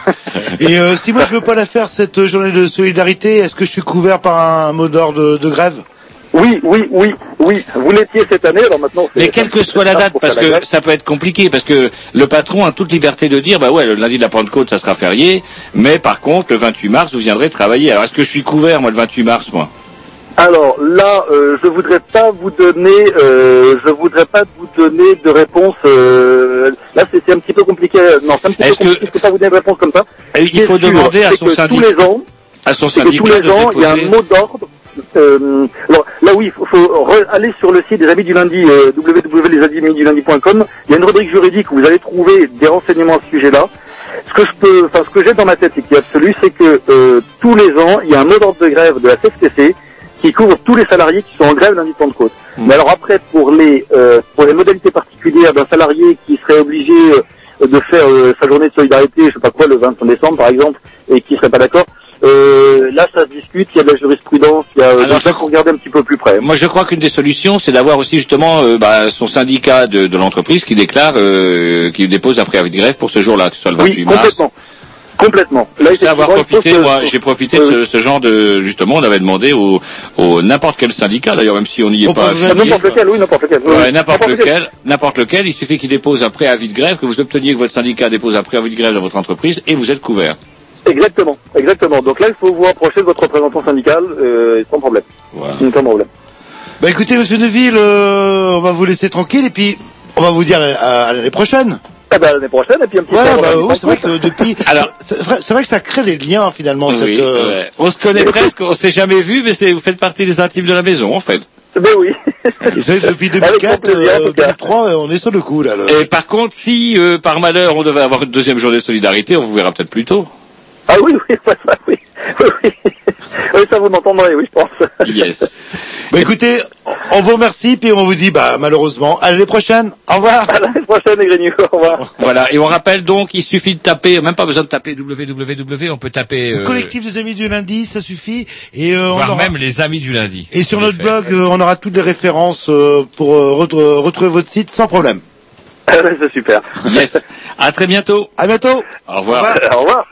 Et euh, si moi je veux pas la faire cette journée de solidarité, est-ce que je suis couvert par un mot d'ordre de, de grève?
Oui, oui, oui, oui. Vous l'étiez cette année, alors maintenant. c'est-
Mais quelle que soit la date, parce que
grève.
ça peut être compliqué, parce que le patron a toute liberté de dire, bah ouais, le lundi de la Pentecôte, ça sera férié, mais par contre, le 28 mars, vous viendrez travailler. Alors, est-ce que je suis couvert, moi, le 28 mars, moi?
Alors là, euh, je voudrais pas vous donner, euh, je voudrais pas vous donner de réponse. euh, là, c'est un petit peu compliqué. Non, c'est un petit peu
Est-ce que-
compliqué. Je peux pas vous donner de réponse comme ça.
Et Il faut
sûr,
demander à son
que
syndicat.
Tous les ans,
À son
c'est que tous les ans, il y a un mot d'ordre. Euh, alors là, oui, il faut, faut re- aller sur le site des Amis du Lundi, euh, www.lesamisdulundi.com. Il y a une rubrique juridique où vous allez trouver des renseignements à ce sujet-là. Ce que je peux, enfin, ce que j'ai dans ma tête et qui est absolu, c'est que euh, tous les ans, il y a un mot d'ordre de grève de la CFTC qui couvre tous les salariés qui sont en grève lundi de Pentecôte. Mais alors après, pour les euh, pour les modalités particulières d'un salarié qui serait obligé euh, de faire euh, sa journée de solidarité, je sais pas quoi, le 25 décembre par exemple, et qui serait pas d'accord, euh, là, ça se discute, il y a de la jurisprudence, il y a...
Alors,
faut regarder un petit peu plus près.
Moi, je crois qu'une des solutions, c'est d'avoir aussi justement euh, bah, son syndicat de, de l'entreprise qui déclare, euh, qui dépose un préavis de grève pour ce jour-là, que ce soit le 28
Oui,
mars.
complètement. Complètement. Là,
Juste avoir profité,
que-
moi, j'ai profité de ce, ce genre de, justement, on avait demandé au, au n'importe quel syndicat, d'ailleurs, même si on n'y est
On
pas affilié.
N'importe lequel, oui, n'importe lequel. Oui,
Ouais,
oui.
n'importe lequel, n'importe lequel, il suffit qu'il dépose un préavis de grève, que vous obteniez que votre syndicat dépose un préavis de grève dans votre entreprise, et vous êtes couvert.
Exactement, exactement. Donc là, il faut vous rapprocher de votre représentant syndical euh, sans problème. Sans problème.
Bah écoutez, monsieur Neville, euh, on va vous laisser tranquille et puis on va vous dire à, à l'année prochaine.
Ah bah l'année prochaine et puis un petit
Voilà,
peu
bah oui, c'est vrai que depuis. Alors, c'est vrai, que ça crée des liens finalement. cette, euh,
ouais. On se connaît presque, on s'est jamais vu, mais c'est, vous faites partie des intimes de la maison, en fait.
Ben oui.
Vrai que depuis 2004, euh, 2003, euh, on est sur le coup là. là.
Et par contre, si euh, par malheur on devait avoir une deuxième journée de solidarité, on vous verra peut-être plus tôt.
Ah oui, oui, oui, oui, oui. Oui, ça vous m'entendrez, oui, je pense.
Yes.
Bah écoutez, on- vous remercie puis on vous dit bah malheureusement à l'année prochaine. Au revoir.
À l'année prochaine, les Grignoux, au revoir.
Voilà, et on rappelle donc, il suffit de taper, même pas besoin de taper www, on peut taper... euh,
Collectif des amis du lundi, ça suffit. Et euh, on
Voire
aura-
même les amis du lundi.
Et sur notre
effet.
blog, euh, on aura toutes les références euh, pour euh, re- retrouver votre site sans problème.
Ah ouais, c'est super.
Yes. À très bientôt.
À bientôt.
Au revoir.
Au revoir.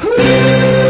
Who?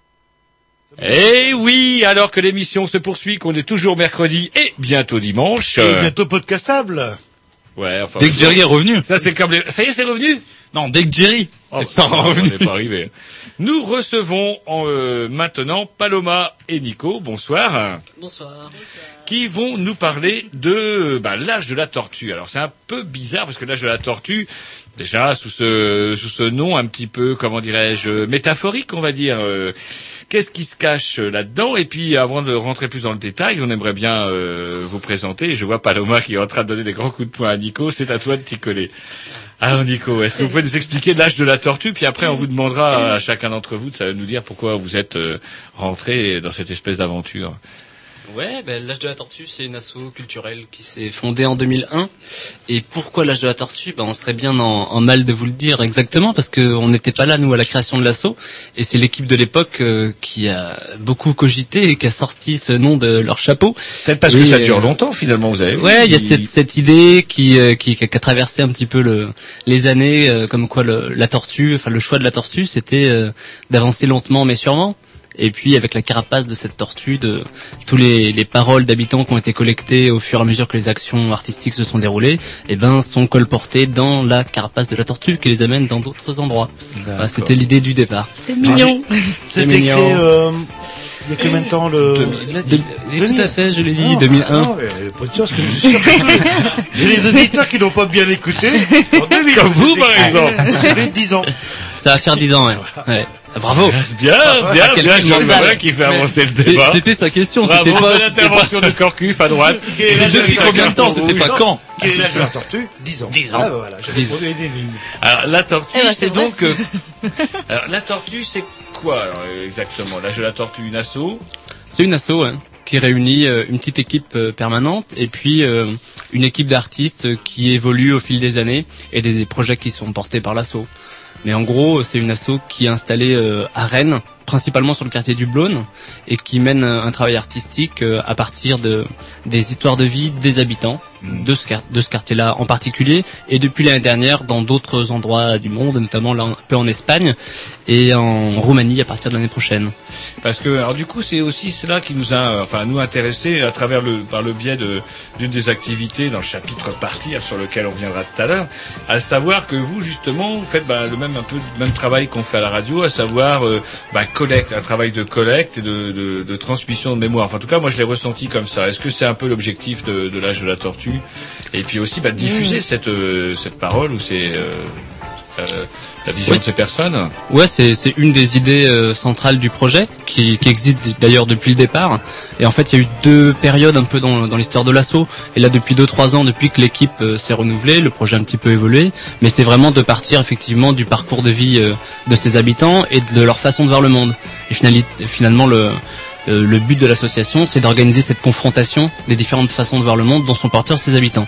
Eh oui, alors que l'émission se poursuit, qu'on est toujours mercredi et bientôt dimanche.
Et
euh,
bientôt podcastable.
Ouais, enfin.
Dès que Jerry est revenu.
Ça, c'est comme les... Ça y est, c'est revenu?
Non, dès que Jerry.
Oh, on
revenu.
n'est pas arrivé. Nous recevons en, euh, maintenant Paloma et Nico, bonsoir,
Bonsoir.
qui vont nous parler de bah, l'âge de la tortue. Alors c'est un peu bizarre parce que l'âge de la tortue, déjà sous ce, sous ce nom un petit peu, comment dirais-je, métaphorique, on va dire. euh, Qu'est-ce qui se cache là-dedans? Et puis, avant de rentrer plus dans le détail, on aimerait bien euh, vous présenter. Je vois Paloma qui est en train de donner des grands coups de poing à Nico. C'est à toi de t'y coller. Alors Nico, est-ce que vous pouvez nous expliquer l'âge de la tortue Puis après, on vous demandera à chacun d'entre vous de nous dire pourquoi vous êtes euh, rentré dans cette espèce d'aventure?
Ouais, ben, l'âge de la tortue, c'est une asso culturelle qui s'est fondée en 2001. Et pourquoi l'âge de la tortue? Ben, On serait bien en, en mal de vous le dire exactement parce qu'on n'était pas là, nous, à la création de l'asso. Et c'est l'équipe de l'époque euh, qui a beaucoup cogité et qui a sorti ce nom de leur chapeau.
Peut-être parce que ça dure longtemps finalement, vous avez vu.
Ouais, il y a cette, cette idée qui, euh, qui, qui a traversé un petit peu le, les années, euh, comme quoi le, la tortue, enfin le choix de la tortue, c'était euh, d'avancer lentement mais sûrement. Et puis avec la carapace de cette tortue, de tous les, les paroles d'habitants qui ont été collectées au fur et à mesure que les actions artistiques se sont déroulées, eh ben sont colportées dans la carapace de la tortue qui les amène dans d'autres endroits. Voilà, C'était l'idée du départ.
C'est mignon.
C'est
C'est
écrit
mignon.
euh, il y a combien de temps le...
De- tout à fait, je l'ai dit,
Non,
2001.
non, mais pas de chance que je suis sûr que- J'ai les auditeurs qui n'ont pas bien écouté. En 2000,
Comme vous, par
écrit.
exemple.
J'avais 10 ans.
Ça va faire 10 ans, ouais. ouais. Ah, Bravo.
Bien, bien,
quel
bien,
film
Jean. Voilà qui fait avancer le
c'est-
débat.
C'était sa question, c'était pas,
bonne
c'était pas,
intervention de Corcuf à droite.
Depuis combien de temps, c'était pas quand
Quel est l'âge de la tortue 10 ans.
10 ans.
Ah, bah voilà, une énigme.
Alors la tortue,
Eh ben,
c'est donc. euh, alors la tortue, c'est quoi alors, exactement? L'âge de la tortue, une asso?
C'est une asso hein, qui réunit euh, une petite équipe euh, permanente et puis une équipe d'artistes qui évolue au fil des années et des projets qui sont portés par l'asso. Mais en gros, c'est une asso qui est installée euh, à Rennes, principalement sur le quartier du Blône, et qui mène un, un travail artistique euh, à partir de des histoires de vie des habitants de ce, de ce quartier-là en particulier, et depuis l'année dernière dans d'autres endroits du monde, notamment là un peu en Espagne et en Roumanie à partir de l'année prochaine.
Parce que alors du coup, c'est aussi cela qui nous a, euh, enfin nous intéressés à travers le par le biais de d'une des activités dans le chapitre partir sur lequel on reviendra tout à l'heure, à savoir que vous justement vous faites bah, le même un peu le même travail qu'on fait à la radio, à savoir euh, bah, collecte, un travail de collecte et de, de, de transmission de mémoire. Enfin, en tout cas, moi je l'ai ressenti comme ça. Est-ce que c'est un peu l'objectif de, de l'âge de la tortue? Et puis aussi bah, diffuser cette euh, cette parole ou c'est euh, la vision
Oui.
de ces personnes.
Ouais, c'est c'est une des idées euh, centrales du projet qui, qui existe d'ailleurs depuis le départ. Et en fait, il y a eu deux périodes un peu dans, dans l'histoire de l'assaut. Et là, depuis deux trois ans, depuis que l'équipe euh, s'est renouvelée, le projet a un petit peu évolué. Mais c'est vraiment de partir effectivement du parcours de vie euh, de ses habitants et de leur façon de voir le monde. Et finalement, le euh, le but de l'association, c'est d'organiser cette confrontation des différentes façons de voir le monde dont sont porteurs ses habitants.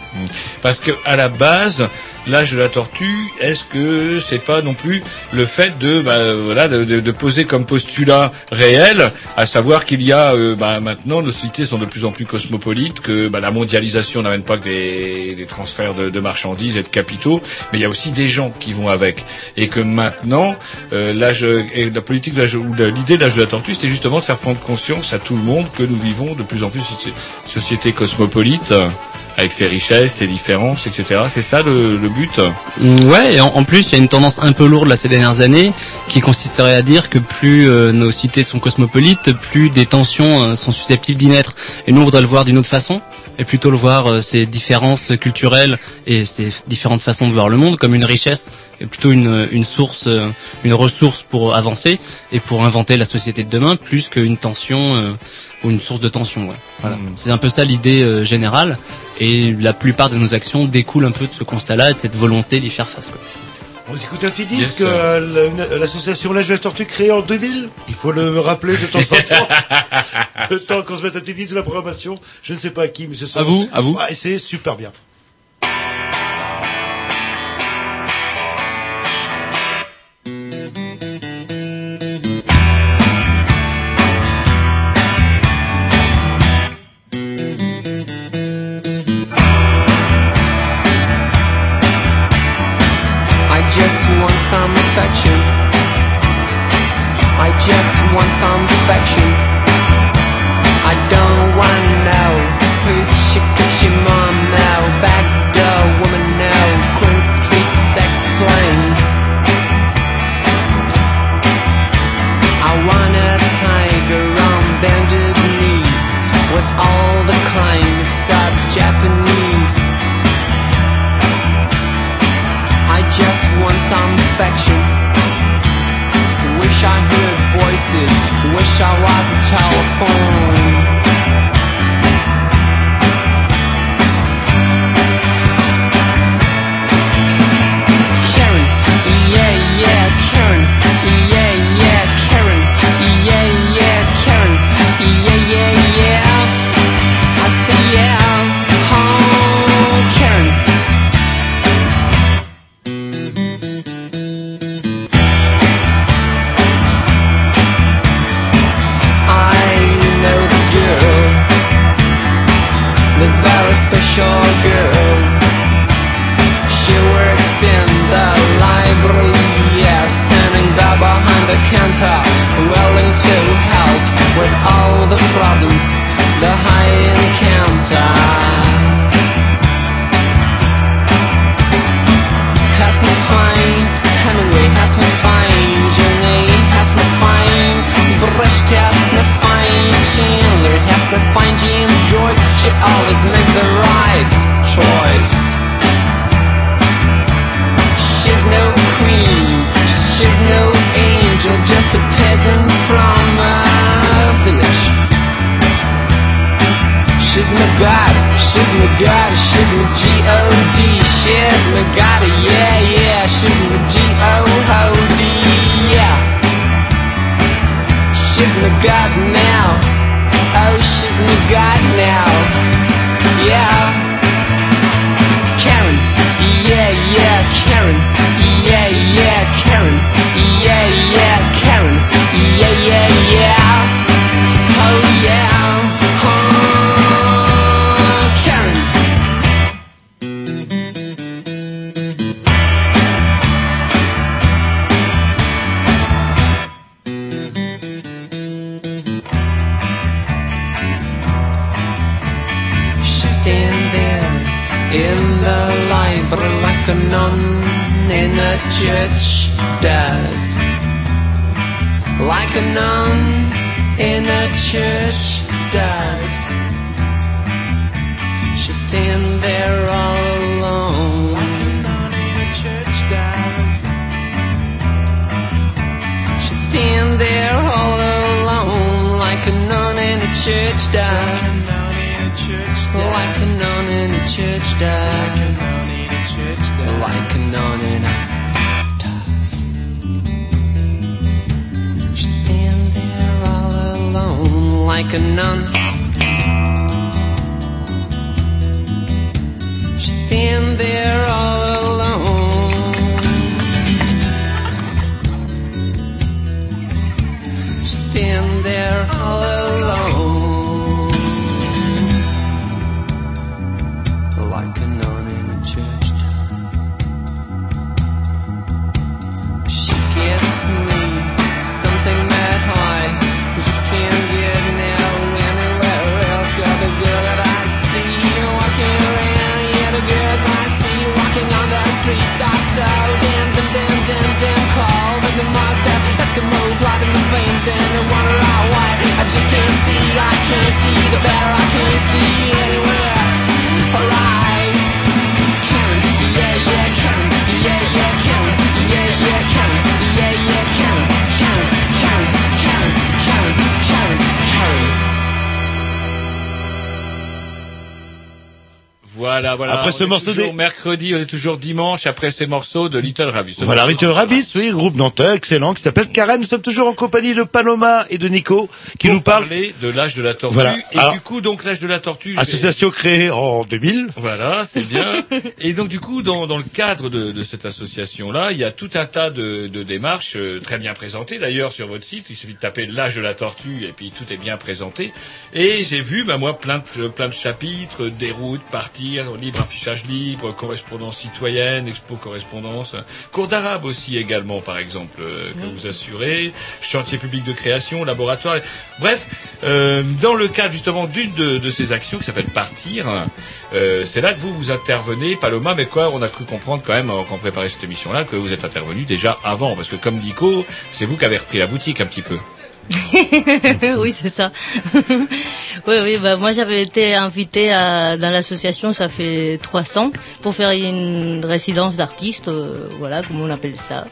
Parce que à la base, l'âge de la tortue, est-ce que c'est pas non plus le fait de bah, voilà de, de- poser comme postulat réel, à savoir qu'il y a euh, bah, maintenant nos sociétés sont de plus en plus cosmopolites, que bah, la mondialisation n'amène pas que des, des transferts de, de marchandises et de capitaux, mais il y a aussi des gens qui vont avec, et que maintenant euh, l'âge la politique de ou l'idée de l'âge de la tortue, c'était justement de faire prendre conscience à tout le monde que nous vivons de plus en plus société cosmopolite avec ses richesses, ses différences, etc. C'est ça le, le but
Mm, Ouais, et en, en plus, il y a une tendance un peu lourde là ces dernières années qui consisterait à dire que plus euh, nos cités sont cosmopolites, plus des tensions euh, sont susceptibles d'y naître. Et nous, on voudrait le voir d'une autre façon, et plutôt le voir euh, ces différences culturelles et ces différentes façons de voir le monde comme une richesse, et plutôt une, une source, euh, une ressource pour avancer et pour inventer la société de demain, plus qu'une tension euh, ou une source de tension. Ouais. Voilà. C'est un peu ça l'idée euh, générale, et la plupart de nos actions découlent un peu de ce constat-là et de cette volonté d'y faire face. quoi.
On s'écoute un petit
Yes,
disque,
sir.
euh, la- l'association L'âge de la tortue créée en 2000. Il faut le rappeler de temps en temps. le temps qu'on se mette un petit disque de la programmation. Je ne sais pas à qui, mais ce soir.
À vous, à vous.
Ah, et c'est super bien.
God, she's my G-O-D, she's my god, yeah, yeah, she's my G-O-O-D, yeah. She's my god now, oh, she's my god now, yeah.
Ce morceau des-
mercredi, on est toujours dimanche après ces morceaux de Little Rabbit. Ce
Voilà,
morceau-
Little Rabbits, oui, groupe nantais, excellent, qui s'appelle Karen. Nous sommes toujours en compagnie de Paloma et de Nico, qui
Pour
nous parlent.
parler de l'âge de la tortue.
Voilà.
Et
Alors-
du coup, donc l'âge de la tortue.
Association créée en 2000.
Voilà, c'est bien. Et donc du coup, dans, dans le cadre de, de cette association-là, il y a tout un tas de, de démarches euh, très bien présentées. D'ailleurs, sur votre site, il suffit de taper l'âge de la tortue et puis tout est bien présenté. Et j'ai vu, bah, moi, plein de, plein de chapitres, des routes, partir, libre affichage libre, correspondance citoyenne, expo correspondance, cours d'arabe aussi également, par exemple, euh, que vous assurez, chantier public de création, laboratoire. Bref, euh, dans le cadre justement d'une de, de ces actions qui s'appelle Partir, euh, c'est là que vous vous intervenez, Paloma, mais quoi, on a cru comprendre quand même, quand on préparait cette émission-là, que vous êtes intervenu déjà avant, parce que comme Nico, c'est vous qui avez repris la boutique un petit peu.
oui, c'est ça. oui, oui, bah, moi j'avais été invitée à, dans l'association, ça fait 300, pour faire une résidence d'artiste, euh, voilà, comme on appelle ça.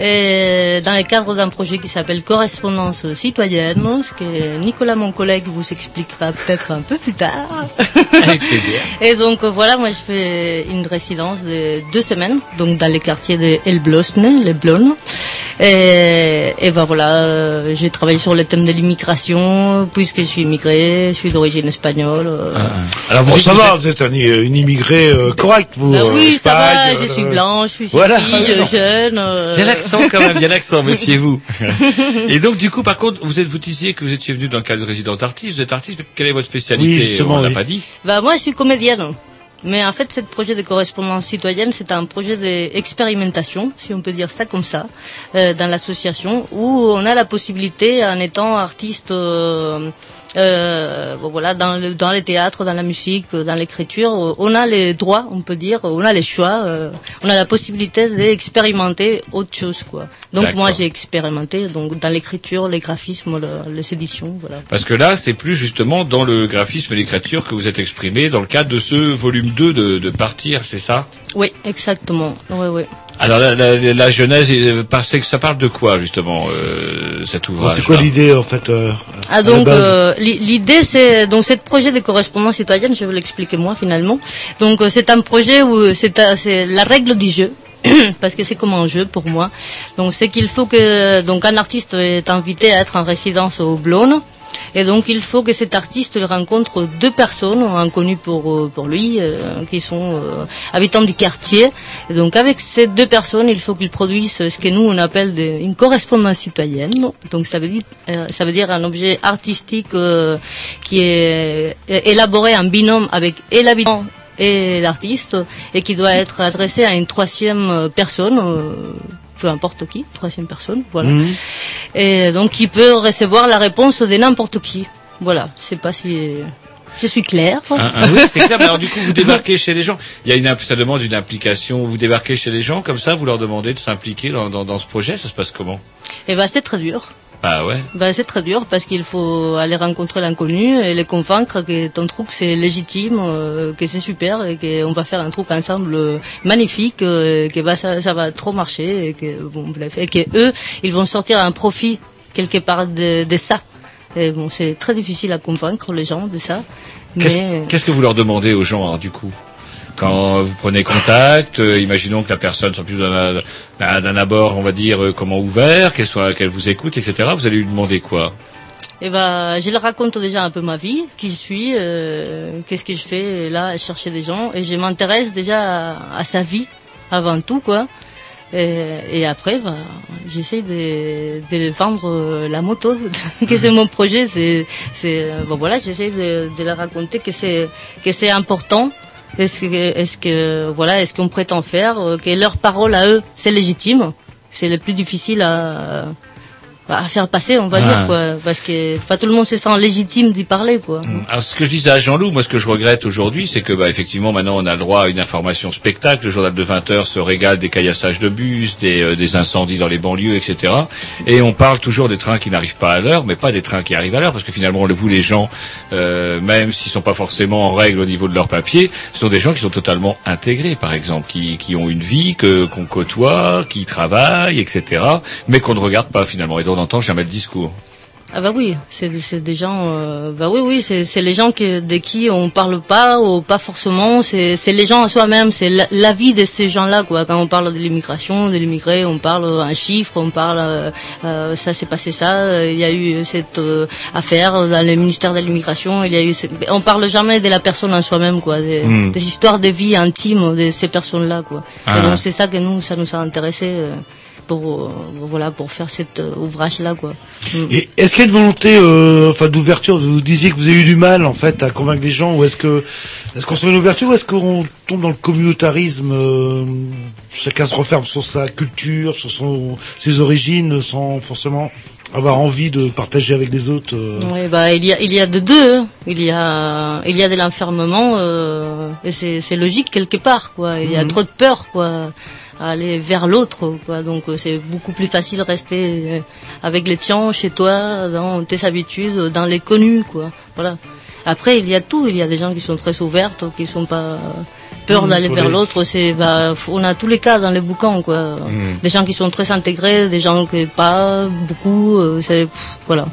Et dans le cadre d'un projet qui s'appelle Correspondance citoyenne, ce que Nicolas, mon collègue, vous expliquera peut-être un peu plus tard.
Avec plaisir.
Et donc euh, voilà, moi je fais une résidence de deux semaines, donc dans les quartiers de Elblosne, les Blonnes. Et, et ben voilà, euh, j'ai travaillé sur le thème de l'immigration, puisque je suis immigré, je suis d'origine espagnole. euh.
Alors
Bon, ça va, vous êtes un, une immigrée euh, correcte, vous. Euh,
oui, ça va, je suis blanche, je suis
Voilà.
fille, euh, jeune. euh.
Il y a l'accent quand même, il y a l'accent, méfiez-vous. Et donc du coup, par contre, vous êtes, vous disiez que vous étiez venu dans le cadre de résidence d'artiste. Vous êtes artiste. Quelle est votre spécialité?
Oui, justement,
On l'a
oui.
pas dit.
Bah moi je suis comédienne. Mais en fait, ce projet de correspondance citoyenne, c'est un projet d'expérimentation, si on peut dire ça comme ça, euh, dans l'association, où on a la possibilité, en étant artiste, euh, euh, voilà, dans le, dans les théâtres, dans la musique, euh, dans l'écriture, euh, on a les droits, on peut dire, on a les choix, euh, on a la possibilité d'expérimenter autre chose, quoi. Donc moi, j'ai expérimenté, donc dans l'écriture, les graphismes, le- les éditions, voilà.
Parce que là, c'est plus justement dans le graphisme et l'écriture que vous êtes exprimé dans le cadre de ce volume 2 de, de Partir, c'est ça?
Oui, exactement. Oui, oui.
Alors la, la, la genèse, euh, parce que ça parle de quoi justement euh, cet ouvrage
C'est quoi l'idée en fait euh,
Ah donc euh, li- l'idée c'est donc ce projet de correspondance citoyenne, je vais l'expliquer moi finalement. Donc euh, c'est un projet où c'est la règle du jeu. parce que c'est comme un jeu pour moi. Donc c'est qu'il faut que donc un artiste est invité à être en résidence au Blône et donc il faut que cet artiste rencontre deux personnes inconnues pour euh, pour lui euh, qui sont euh, habitants du quartier. Et donc avec ces deux personnes, il faut qu'il produise ce que nous on appelle une correspondance citoyenne. Donc ça veut dire euh, ça veut dire un objet artistique euh, qui est élaboré en binôme avec et l'habitant et l'artiste et qui doit être adressé à une troisième personne. Peu importe qui, troisième personne, voilà.
Mhm.
Et donc il peut recevoir la réponse de n'importe qui. Voilà, je sais pas si je suis claire.
Ah, ah, oui, c'est clair. Mais alors du coup, vous débarquez chez les gens. Il y a une, ça demande une implication. Vous débarquez chez les gens comme ça, vous leur demandez de s'impliquer dans, dans, dans ce projet. Ça se passe comment?
Et ben c'est très dur.
Ah ouais.
Ben, c'est très dur parce qu'il faut aller rencontrer l'inconnu et les convaincre que ton truc c'est légitime, euh, que c'est super et qu'on va faire un truc ensemble euh, magnifique, euh, que bah, ça, ça va trop marcher et que bon bref et que eux ils vont sortir un profit quelque part de, de ça. Et bon c'est très difficile à convaincre les gens de ça,
Qu'est-ce
mais
qu'est-ce que vous leur demandez aux gens alors, du coup? Quand vous prenez contact, euh, imaginons que la personne soit plus d'un abord, on va dire, euh, comment ouvert, qu'elle soit, qu'elle vous écoute, etc. Vous allez lui demander quoi?
Et ben, je leur raconte déjà un peu ma vie, qui je suis, euh, qu'est-ce que je fais là, chercher des gens, et je m'intéresse déjà à, sa vie avant tout, quoi. Et, et après, ben, j'essaie de, de vendre euh, la moto, que c'est mon projet. C'est, c'est, euh, voilà, j'essaie de, de raconter que c'est, que c'est important. Est-ce que, est-ce que, voilà, est-ce qu'on prétend faire, euh, que leur parole à eux, c'est légitime? C'est le plus difficile à, à faire passer, on va dire, quoi. Parce que pas tout le monde se sent légitime d'y parler, quoi.
Alors ce que je disais à Jean-Loup, moi ce que je regrette aujourd'hui, c'est que bah, effectivement maintenant on a le droit à une information spectacle. Le journal de 20 heures se régale des caillassages de bus, des, euh, des incendies dans les banlieues, etc. Et on parle toujours des trains qui n'arrivent pas à l'heure, mais pas des trains qui arrivent à l'heure, parce que finalement vous les gens, euh, même s'ils sont pas forcément en règle au niveau de leur papier, ce sont des gens qui sont totalement intégrés, par exemple, qui, qui ont une vie que qu'on côtoie, qui travaillent, etc. Mais qu'on ne regarde pas finalement. Et temps en temps, jamais le discours.
Ah bah oui, c'est des gens. euh, bah oui, oui, c'est les gens que, de qui on parle pas ou pas forcément. C'est les gens à soi-même. C'est la, la vie de ces gens-là, quoi. Quand on parle de l'immigration, de l'immigré, on parle un chiffre, on parle euh, euh, ça s'est passé ça. Il y a eu cette euh, affaire dans le ministère de l'immigration. Il y a eu. On parle jamais de la personne en soi-même, quoi. Des,
Hmm.
des histoires de vie intimes de ces personnes-là, quoi.
Ah.
Et donc c'est ça que nous, ça nous a intéressé. Pour euh, voilà pour faire cet euh, ouvrage là quoi. Mm.
Est-ce qu'il y a une volonté, euh, enfin, d'ouverture Vous disiez que vous avez eu du mal, en fait, à convaincre les gens, ou est-ce que, est-ce qu'on se met une ouverture, ou est-ce qu'on tombe dans le communautarisme Chacun se referme sur sa culture, sur son, ses origines, sans forcément avoir envie de partager avec les autres. euh.
Oui, bah il y a il y a de deux. hein. Il y a il y a de l'enfermement euh, et c'est c'est logique quelque part quoi. Il y a
Mhm.
trop de peur quoi aller vers l'autre quoi. Donc euh, c'est beaucoup plus facile rester euh, avec les tiens chez toi dans tes habitudes, dans les connus quoi. Voilà. Après il y a tout. Il y a des gens qui sont très ouverts, qui sont pas peur
Mmh,
d'aller vers l'autre. C'est, bah, on a tous les cas dans les bouquins, quoi. Des gens qui sont très intégrés, des gens qui pas beaucoup. euh, c'est, voilà.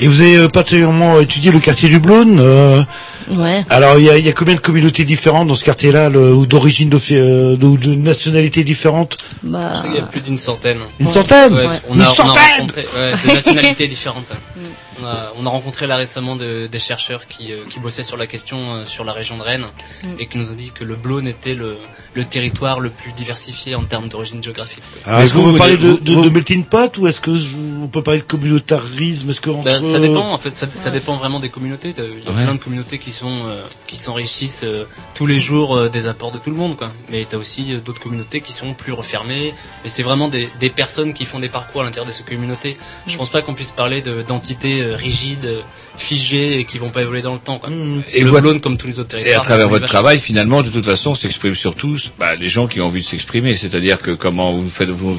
Et vous avez euh, particulièrement étudié le quartier du Blône. euh,
Ouais.
alors, il y a, il y a combien de communautés différentes dans ce quartier-là, ou d'origine de, euh, de, ou de nationalités différentes
Bah,
Il y a plus d'une centaine.
Une centaine?
Ouais,
Ouais.
on,
Une
a, on a
centaine
rencontré ouais, de nationalités différentes. On a, on a rencontré là récemment de- des chercheurs qui, euh, qui bossaient sur la question euh, sur la région de Rennes
Mm.
et qui nous ont dit que le Blône était le, le territoire le plus diversifié en termes d'origine géographique.
Alors, Est-ce qu'on peut parler de, de, de melting pot ou est-ce que je- on peut parler de communautarisme? Est-ce que entre...
Ben, ça dépend en fait, ça, ça dépend vraiment des communautés. Il y a
Ouais.
plein de communautés qui sont euh, qui s'enrichissent euh, tous les jours euh, des apports de tout le monde, quoi. Mais t'as aussi euh, d'autres communautés qui sont plus refermées. Mais c'est vraiment des, des personnes qui font des parcours à l'intérieur de ces communautés. Je pense pas qu'on puisse parler de- d'entités euh, rigides, figées et qui vont pas évoluer dans le temps. Quoi.
Et
le
votre-
comme tous les autres territoires.
Et à travers votre
vachement.
travail, finalement, de toute façon, s'expriment surtout bah, les gens qui ont envie de s'exprimer. C'est-à-dire que comment vous faites, vous,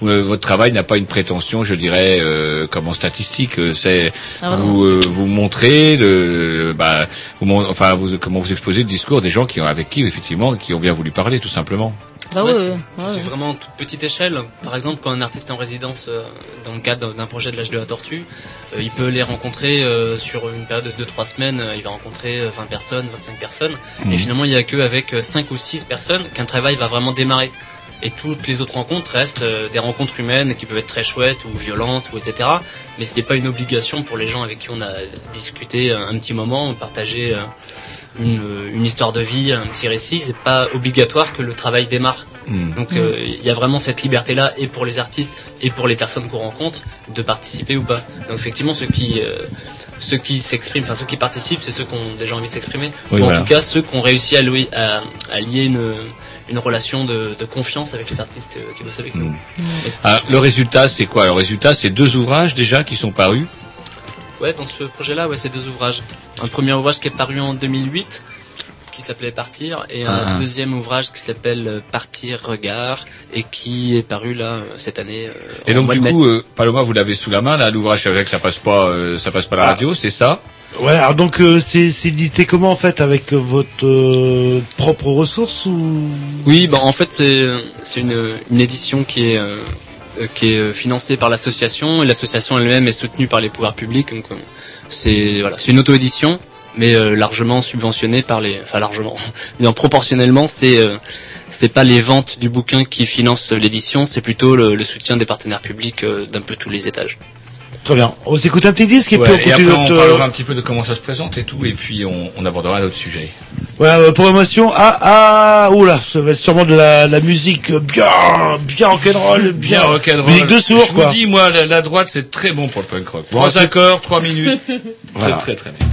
vous- euh, votre travail n'a pas une prétention, je dirais, euh, comme en statistique. euh, C'est
Ah,
vous euh, vous montrez, le, bah, vous, enfin, vous, comment vous exposez le discours des gens qui ont avec qui effectivement, qui ont bien voulu parler, tout simplement.
Bah
Ouais,
ouais,
c'est
ouais,
c'est
ouais.
vraiment toute petite échelle. Par exemple, quand un artiste est en résidence euh, dans le cadre d'un projet de l'âge de la tortue, euh, il peut les rencontrer euh, sur une période de 2-3 semaines. euh, il va rencontrer euh, 20 personnes, 25 personnes.
Mhm.
Et finalement, il n'y a qu'avec 5 ou 6 personnes qu'un travail va vraiment démarrer. Et toutes les autres rencontres restent euh, des rencontres humaines qui peuvent être très chouettes ou violentes ou etc. Mais c'est pas une obligation pour les gens avec qui on a discuté un, un petit moment, partagé euh, une, une histoire de vie, un petit récit. C'est pas obligatoire que le travail démarre.
Mhm.
Donc euh, il y a vraiment cette liberté là et pour les artistes et pour les personnes qu'on rencontre de participer ou pas. Donc effectivement ceux qui euh, ceux qui s'expriment, enfin ceux qui participent, c'est ceux qui ont déjà envie de s'exprimer.
Oui,
ou en
voilà.
tout cas ceux qui ont réussi à, louer- à, à lier une une relation de, de confiance avec les artistes euh, qui bossent avec nous. C'est-
Ah, le résultat, c'est quoi? Le résultat, c'est deux ouvrages déjà qui sont parus.
Ouais, dans ce projet-là, ouais, c'est deux ouvrages. Un premier ouvrage qui est paru en 2008, qui s'appelait Partir, et un
Ah, ah.
deuxième ouvrage qui s'appelle euh, Partir Regard, et qui est paru là euh, cette année. euh,
Et donc du coup, euh, Paloma, vous l'avez sous la main là, l'ouvrage c'est vrai que ça passe pas, euh, ça passe pas à la radio, c'est ça?
Ouais, alors donc euh, c'est c'est édité comment en fait avec votre euh, propre ressource ou?
Oui, bah en fait c'est c'est une, une édition qui est euh, qui est euh, financée par l'association et l'association elle-même est soutenue par les pouvoirs publics. Donc euh, c'est voilà, c'est une auto-édition, mais euh, largement subventionnée par les, enfin largement, disons proportionnellement, c'est euh, c'est pas les ventes du bouquin qui financent l'édition, c'est plutôt le, le soutien des partenaires publics euh, d'un peu tous les étages.
Très bien. On s'écoute un petit disque et
Ouais,
puis on
et après, on
notre.
parlera un petit peu de comment ça se présente et tout, et puis on, on abordera un autre sujet.
Ouais, euh, programmation. Ah ah, oula, ça va être sûrement de la, la musique bien, bien rock'n'roll, bien,
rock'n'roll.
musique de sourd
Je
quoi.
vous dis, moi, la, la droite, c'est très bon pour le punk rock. Trois accords, trois minutes.
Voilà.
C'est très très bien.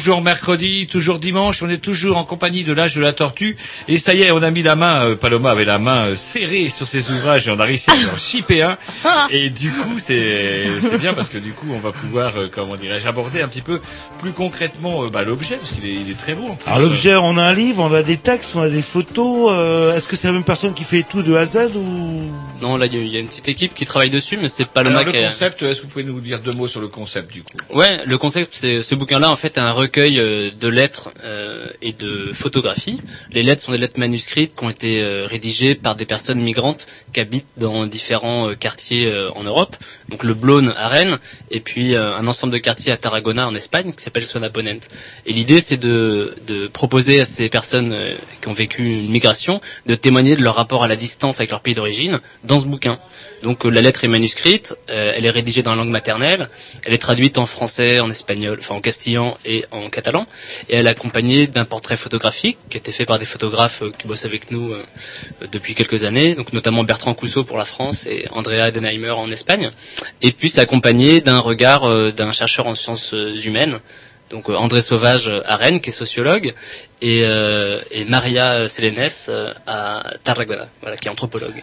Toujours mercredi, toujours dimanche, on est toujours en compagnie de l'âge de la tortue. Et ça y est, on a mis la main, euh, Paloma avait la main euh, serrée sur ses ouvrages et on a réussi à en chipper un. Et du coup, c'est bien parce que du coup, on va pouvoir, euh, comment dirais-je, aborder un petit peu plus concrètement euh, bah, l'objet, parce qu'il est, il est très beau. en plus.
Alors l'objet, on a un livre, on a des textes, on a des photos. euh, Est-ce que c'est la même personne qui fait tout de A à Z ou?
Non, là, il y a- il y, a une petite équipe qui travaille dessus, mais c'est pas le
Alors, le concept, est-ce que vous pouvez nous dire deux mots sur le concept du coup?
Ouais, le concept, c'est ce bouquin-là, en fait, est un recueil de lettres euh, et de photographies. Les lettres sont des lettres manuscrites qui ont été euh, rédigées par des personnes migrantes qui habitent dans différents euh, quartiers euh, en Europe. Donc le Blône à Rennes, et puis un ensemble de quartiers à Tarragona en Espagne qui s'appelle Sonaponent. Et l'idée, c'est de, de proposer à ces personnes qui ont vécu une migration de témoigner de leur rapport à la distance avec leur pays d'origine dans ce bouquin. Donc euh, la lettre est manuscrite, euh, elle est rédigée dans la langue maternelle, elle est traduite en français, en espagnol, enfin en castillan et en catalan, et elle est accompagnée d'un portrait photographique qui a été fait par des photographes euh, qui bossent avec nous depuis quelques années, donc notamment Bertrand Cousseau pour la France et Andrea Edenheimer en Espagne. Et puis c'est accompagné d'un regard d'un chercheur en sciences humaines, donc André Sauvage à Rennes, qui est sociologue, et, euh, et Maria Selenes euh, à Tarragona, voilà, qui est anthropologue.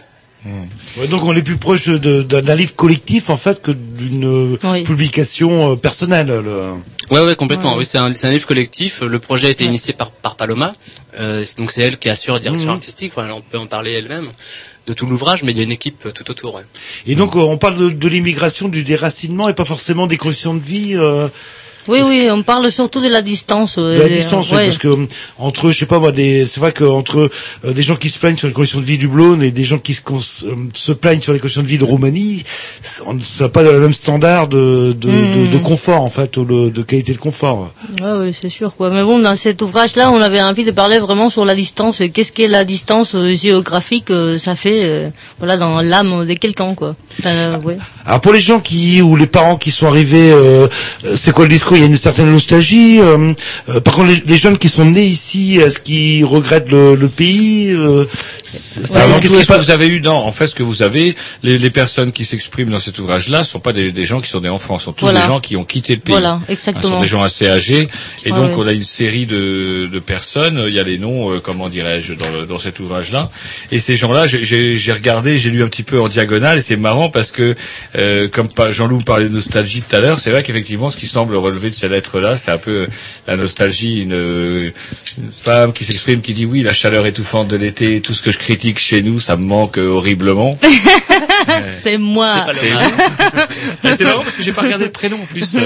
Ouais, donc on est plus proche d'un livre collectif en fait que d'une euh, publication euh, personnelle. le-
Ouais, ouais, complètement.
Ouais.
Oui, c'est un, livre collectif. Le projet a été initié par, par Paloma. Euh, donc c'est elle qui assure la direction
Mhm.
artistique. Enfin, on peut en parler elle-même de tout l'ouvrage, mais il y a une équipe euh, tout autour. ouais.
Et donc euh, on parle de, de l'immigration, du déracinement et pas forcément des conditions de vie. euh,
Oui, oui, on parle surtout de la distance. euh,
de la
des-
distance,
ouais.
parce que euh, entre, je sais pas moi, des, c'est vrai qu'entre euh, des gens qui se plaignent sur les conditions de vie du Blône et des gens qui se, euh, se plaignent sur les conditions de vie de Roumanie, on- ça n'a pas le même standard de, de,
Mm.
de, de confort en fait, ou de, de qualité de confort.
Ouais, oui, c'est sûr, quoi. Mais bon, dans cet ouvrage-là, on avait envie de parler vraiment sur la distance. et Qu'est-ce qu'est la distance euh, géographique euh, Ça fait, euh, voilà, dans l'âme de quelqu'un, quoi. Euh, ouais.
Alors pour les gens qui ou les parents qui sont arrivés, euh, euh, c'est quoi le discours Il y a une certaine nostalgie. euh, euh, par contre, les, les jeunes qui sont nés ici, est-ce qu'ils regrettent le, le pays euh, c'est- c'est
Avant
avant
tout,
pas-
que vous avez eu, non, en fait, ce que vous avez, les, les personnes qui s'expriment dans cet ouvrage-là sont pas des, des gens qui sont nés en France, sont tous
Voilà.
des gens qui ont quitté le pays.
Voilà,
Ce
exactement.
sont des gens assez âgés. Et donc,
ouais.
on a une série de, de personnes, il y a les noms, euh, comment dirais-je, dans, le- dans cet ouvrage-là. Et ces gens-là, j'ai- j'ai j'ai regardé, j'ai lu un petit peu en diagonale, et c'est marrant parce que, euh, comme Jean-Loup parlait de nostalgie tout à l'heure, c'est vrai qu'effectivement, ce qui semble relever de ces lettres-là, c'est un peu la nostalgie, une, une femme qui s'exprime, qui dit oui, la chaleur étouffante de l'été, tout ce que je critique chez nous, ça me manque euh, horriblement.
c'est moi.
C'est c'est marrant parce que j'ai pas regardé le prénom en plus.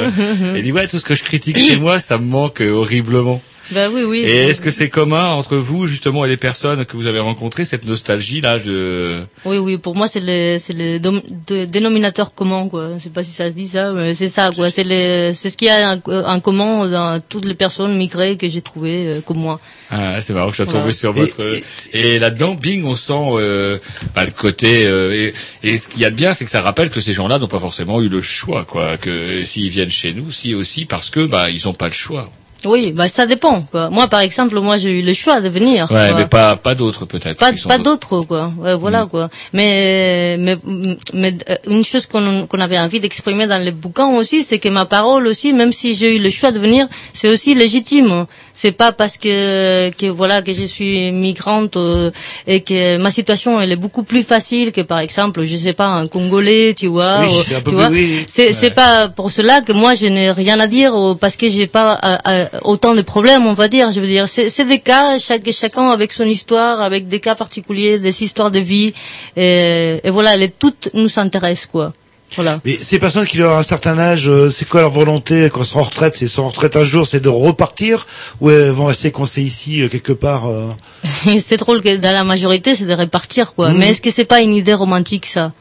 Elle dit ouais, tout ce que je critique chez moi, ça me manque euh, horriblement.
Ben oui, oui.
Et est-ce que c'est commun entre vous justement et les personnes que vous avez rencontrées cette nostalgie là de
Oui, oui, pour moi, c'est le, c'est le dom- de- dénominateur commun, quoi. Je sais pas si ça se dit ça, mais c'est ça, quoi. C'est le, c'est ce qu'il y a en, en commun dans toutes les personnes migrées que j'ai trouvées euh, comme moi.
ah, c'est marrant que je sois tombé
Voilà.
sur votre et, là-dedans bing on sent euh, bah, le côté euh, et, et ce qu'il y a de bien c'est que ça rappelle que ces gens-là n'ont pas forcément eu le choix quoi que s'ils viennent chez nous si aussi parce que bah ils ont pas le choix.
Oui, bah ça dépend, quoi. Moi, par exemple, moi, j'ai eu le choix de venir.
Ouais,
quoi.
mais pas pas d'autres peut-être.
pas pas d'autres quoi ouais,
Mm.
voilà quoi mais mais mais euh, une chose qu'on qu'on avait envie d'exprimer dans le bouquin aussi c'est que ma parole aussi même si j'ai eu le choix de venir c'est aussi légitime c'est pas parce que que voilà que je suis migrante euh, et que ma situation elle est beaucoup plus facile que par exemple je sais pas un congolais tu vois
Oui,
ou- tu vois.
oui.
c'est c'est pas pour cela que moi je n'ai rien à dire ou parce que j'ai pas euh, euh, autant de problèmes on va dire je veux dire. C'est c'est des cas chaque chacun avec son histoire avec des cas particuliers des histoires de vie et, et voilà les toutes nous intéressent quoi voilà.
Mais ces personnes qui ont un certain âge, euh, c'est quoi leur volonté quand elles seront en retraite? C'est sont en retraite un jour, c'est de repartir? Ou elles vont rester coincées ici euh, quelque part euh?
C'est drôle que dans la majorité c'est de répartir quoi.
Mhm.
mais est-ce que c'est pas une idée romantique ça?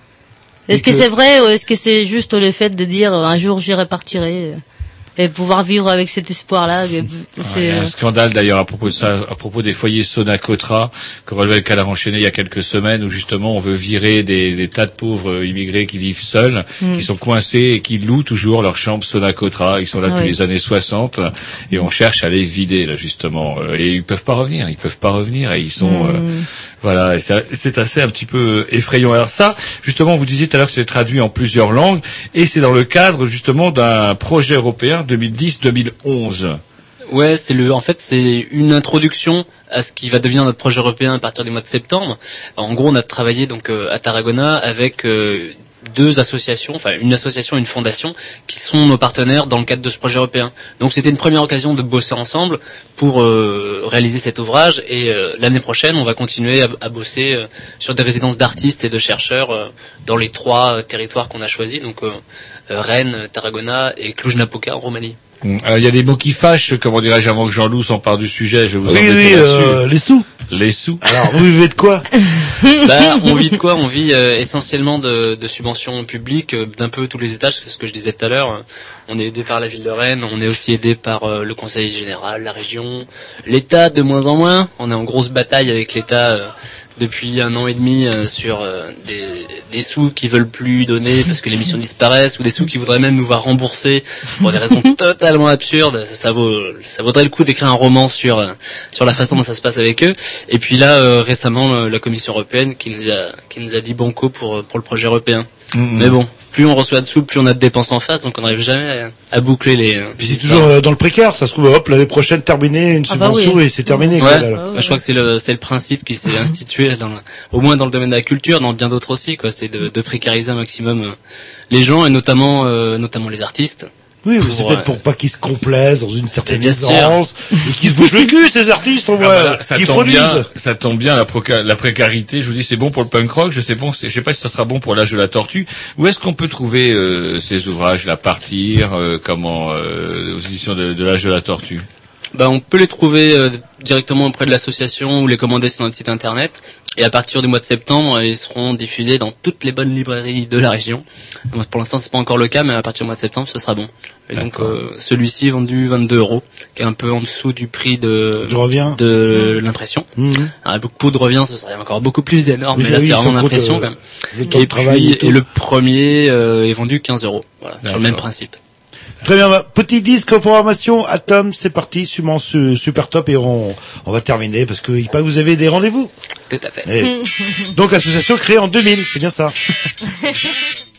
Est-ce que,
que-
c'est vrai ou est-ce que c'est juste le fait de dire un jour j'y répartirai et pouvoir vivre avec cet espoir-là.
Il y a un scandale d'ailleurs à propos de ça, à propos des foyers Sonacotra que relevait le canard enchaîné il y a quelques semaines où justement on veut virer des, des tas de pauvres euh, immigrés qui vivent seuls,
Mm.
qui sont coincés et qui louent toujours leur chambre Sonacotra. Ils sont là
Ah
depuis
oui.
les années 60 et on cherche à les vider là justement Euh, et ils peuvent pas revenir, ils peuvent pas revenir et ils sont
Mm.
euh, voilà, c'est assez un petit peu euh, effrayant. Alors ça, justement, vous disiez tout à l'heure que c'est traduit en plusieurs langues et c'est dans le cadre justement d'un projet européen 2010-2011.
Ouais, c'est le, en fait, c'est une introduction à ce qui va devenir notre projet européen à partir du mois de septembre. En gros, on a travaillé donc euh, à Tarragona avec euh, deux associations, enfin une association et une fondation, qui sont nos partenaires dans le cadre de ce projet européen. Donc c'était une première occasion de bosser ensemble pour euh, réaliser cet ouvrage. Et euh, l'année prochaine, on va continuer à, à bosser euh, sur des résidences d'artistes et de chercheurs euh, dans les trois territoires qu'on a choisis, donc Rennes, Tarragona et Cluj-Napoca en Roumanie.
Mm. Alors, il y a des mots qui fâchent, comment dirais-je, avant que Jean-Loup s'empare du sujet, je vais vous
Oui, oui,
là-dessus.
euh, les sous.
Les sous.
Alors, vous vivez de quoi?
Bah, on vit de quoi? On vit euh, essentiellement de, de subventions publiques euh, d'un peu tous les étages, c'est ce que je disais tout à l'heure. euh, On est aidé par la ville de Rennes, on est aussi aidé par euh, le conseil général, la région, l'État de moins en moins. On est en grosse bataille avec l'État euh, depuis un an et demi euh, sur euh, des, des sous qui veulent plus donner parce que les missions disparaissent ou des sous qui voudraient même nous voir rembourser pour des raisons totalement absurdes. Ça, ça vaut, ça vaudrait le coup d'écrire un roman sur euh, sur la façon dont ça se passe avec eux. Et puis là, euh, récemment, euh, la Commission européenne qui nous a qui nous a dit banco pour pour le projet européen.
Mhm.
Mais bon, plus on reçoit de sous, plus on a de dépenses en face, donc on n'arrive jamais à, à boucler les. euh,
Puis c'est toujours euh, dans le précaire, ça se trouve, hop, l'année prochaine, terminé, une
Ah bah
subvention
oui.
et c'est terminé.
Ouais,
quoi, là, là.
bah, je crois que c'est le c'est le principe qui s'est institué dans, au moins dans le domaine de la culture, dans bien d'autres aussi quoi. C'est de, de précariser un maximum euh, les gens et notamment euh, notamment les artistes.
Oui, mais c'est peut-être pour pas qu'ils se complaisent dans une certaine aisance et qu'ils se bougent le cul, ces artistes, on voit,
là, ça
qui
tombe
produisent.
bien, ça tombe bien la, précarité. Je vous dis, c'est bon pour le punk rock. Je sais bon, je sais pas si ça sera bon pour l'âge de la tortue. Où est-ce qu'on peut trouver euh, ces ouvrages, la partir, euh, comment euh, aux éditions de, de l'âge de la tortue?
Bah, on peut les trouver euh, directement auprès de l'association ou les commander sur notre site internet. Et à partir du mois de septembre, ils seront diffusés dans toutes les bonnes librairies de la région. Donc, pour l'instant, c'est pas encore le cas, mais à partir du mois de septembre, ce sera bon. Et donc, euh, celui-ci est vendu 22 euros, qui est un peu en dessous du prix de,
De
de l'impression.
Mhm.
Alors, beaucoup de revient, ce serait encore beaucoup plus énorme,
Oui,
mais là,
oui,
c'est vraiment l'impression.
euh,
et
et
le premier euh, est vendu 15 euros. Voilà, sur le même principe.
Très bien, bah, petit disque programmation, Atom, c'est parti, sûrement su- super top et on, on va terminer parce que il paraît que vous avez des rendez-vous.
Tout à fait.
Eh. Donc association créée en 2000, c'est bien ça.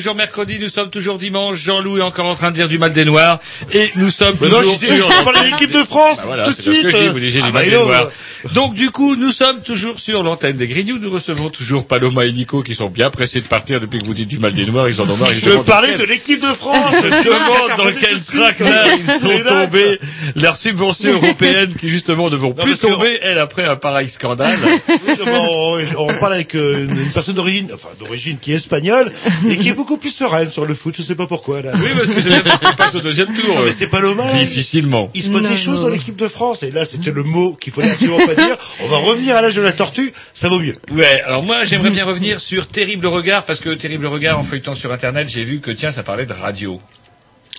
toujours mercredi, nous sommes toujours dimanche. Jean-Loup est encore en train de dire du mal des Noirs. Et nous sommes
Mais non,
toujours
je
sur...
je l'équipe de France,
Bah voilà,
tout de suite.
que je dis, vous disiez
Ah
du
bah
mal des
non,
Noirs. Donc du coup, nous sommes toujours sur l'antenne des Grignoux. Nous recevons toujours Paloma et Nico qui sont bien pressés de partir depuis que vous dites du mal des Noirs. Ils en ont marre. ils
Je parlais
quel-
de l'équipe de France.
je demande dans quel traquenard ils sont tombés. Leurs subventions européennes qui justement ne vont plus tomber, elles, après un pareil scandale.
Oui, on, on parle avec euh, une, une personne d'origine, enfin d'origine qui est espagnole et qui est beaucoup plus sereine sur le foot. Je sais pas pourquoi. Là.
Oui, parce que c'est parce qu'il passe au deuxième tour.
Non, mais c'est Paloma.
Difficilement.
Il se passe des choses dans l'équipe de France et là c'était le mot qu'il fallait absolument pas dire. On va revenir à l'âge de la tortue, ça vaut mieux.
Ouais, alors moi j'aimerais bien revenir sur Terrible Regard, parce que Terrible Regard, en feuilletant sur Internet, j'ai vu que tiens, ça parlait de radio.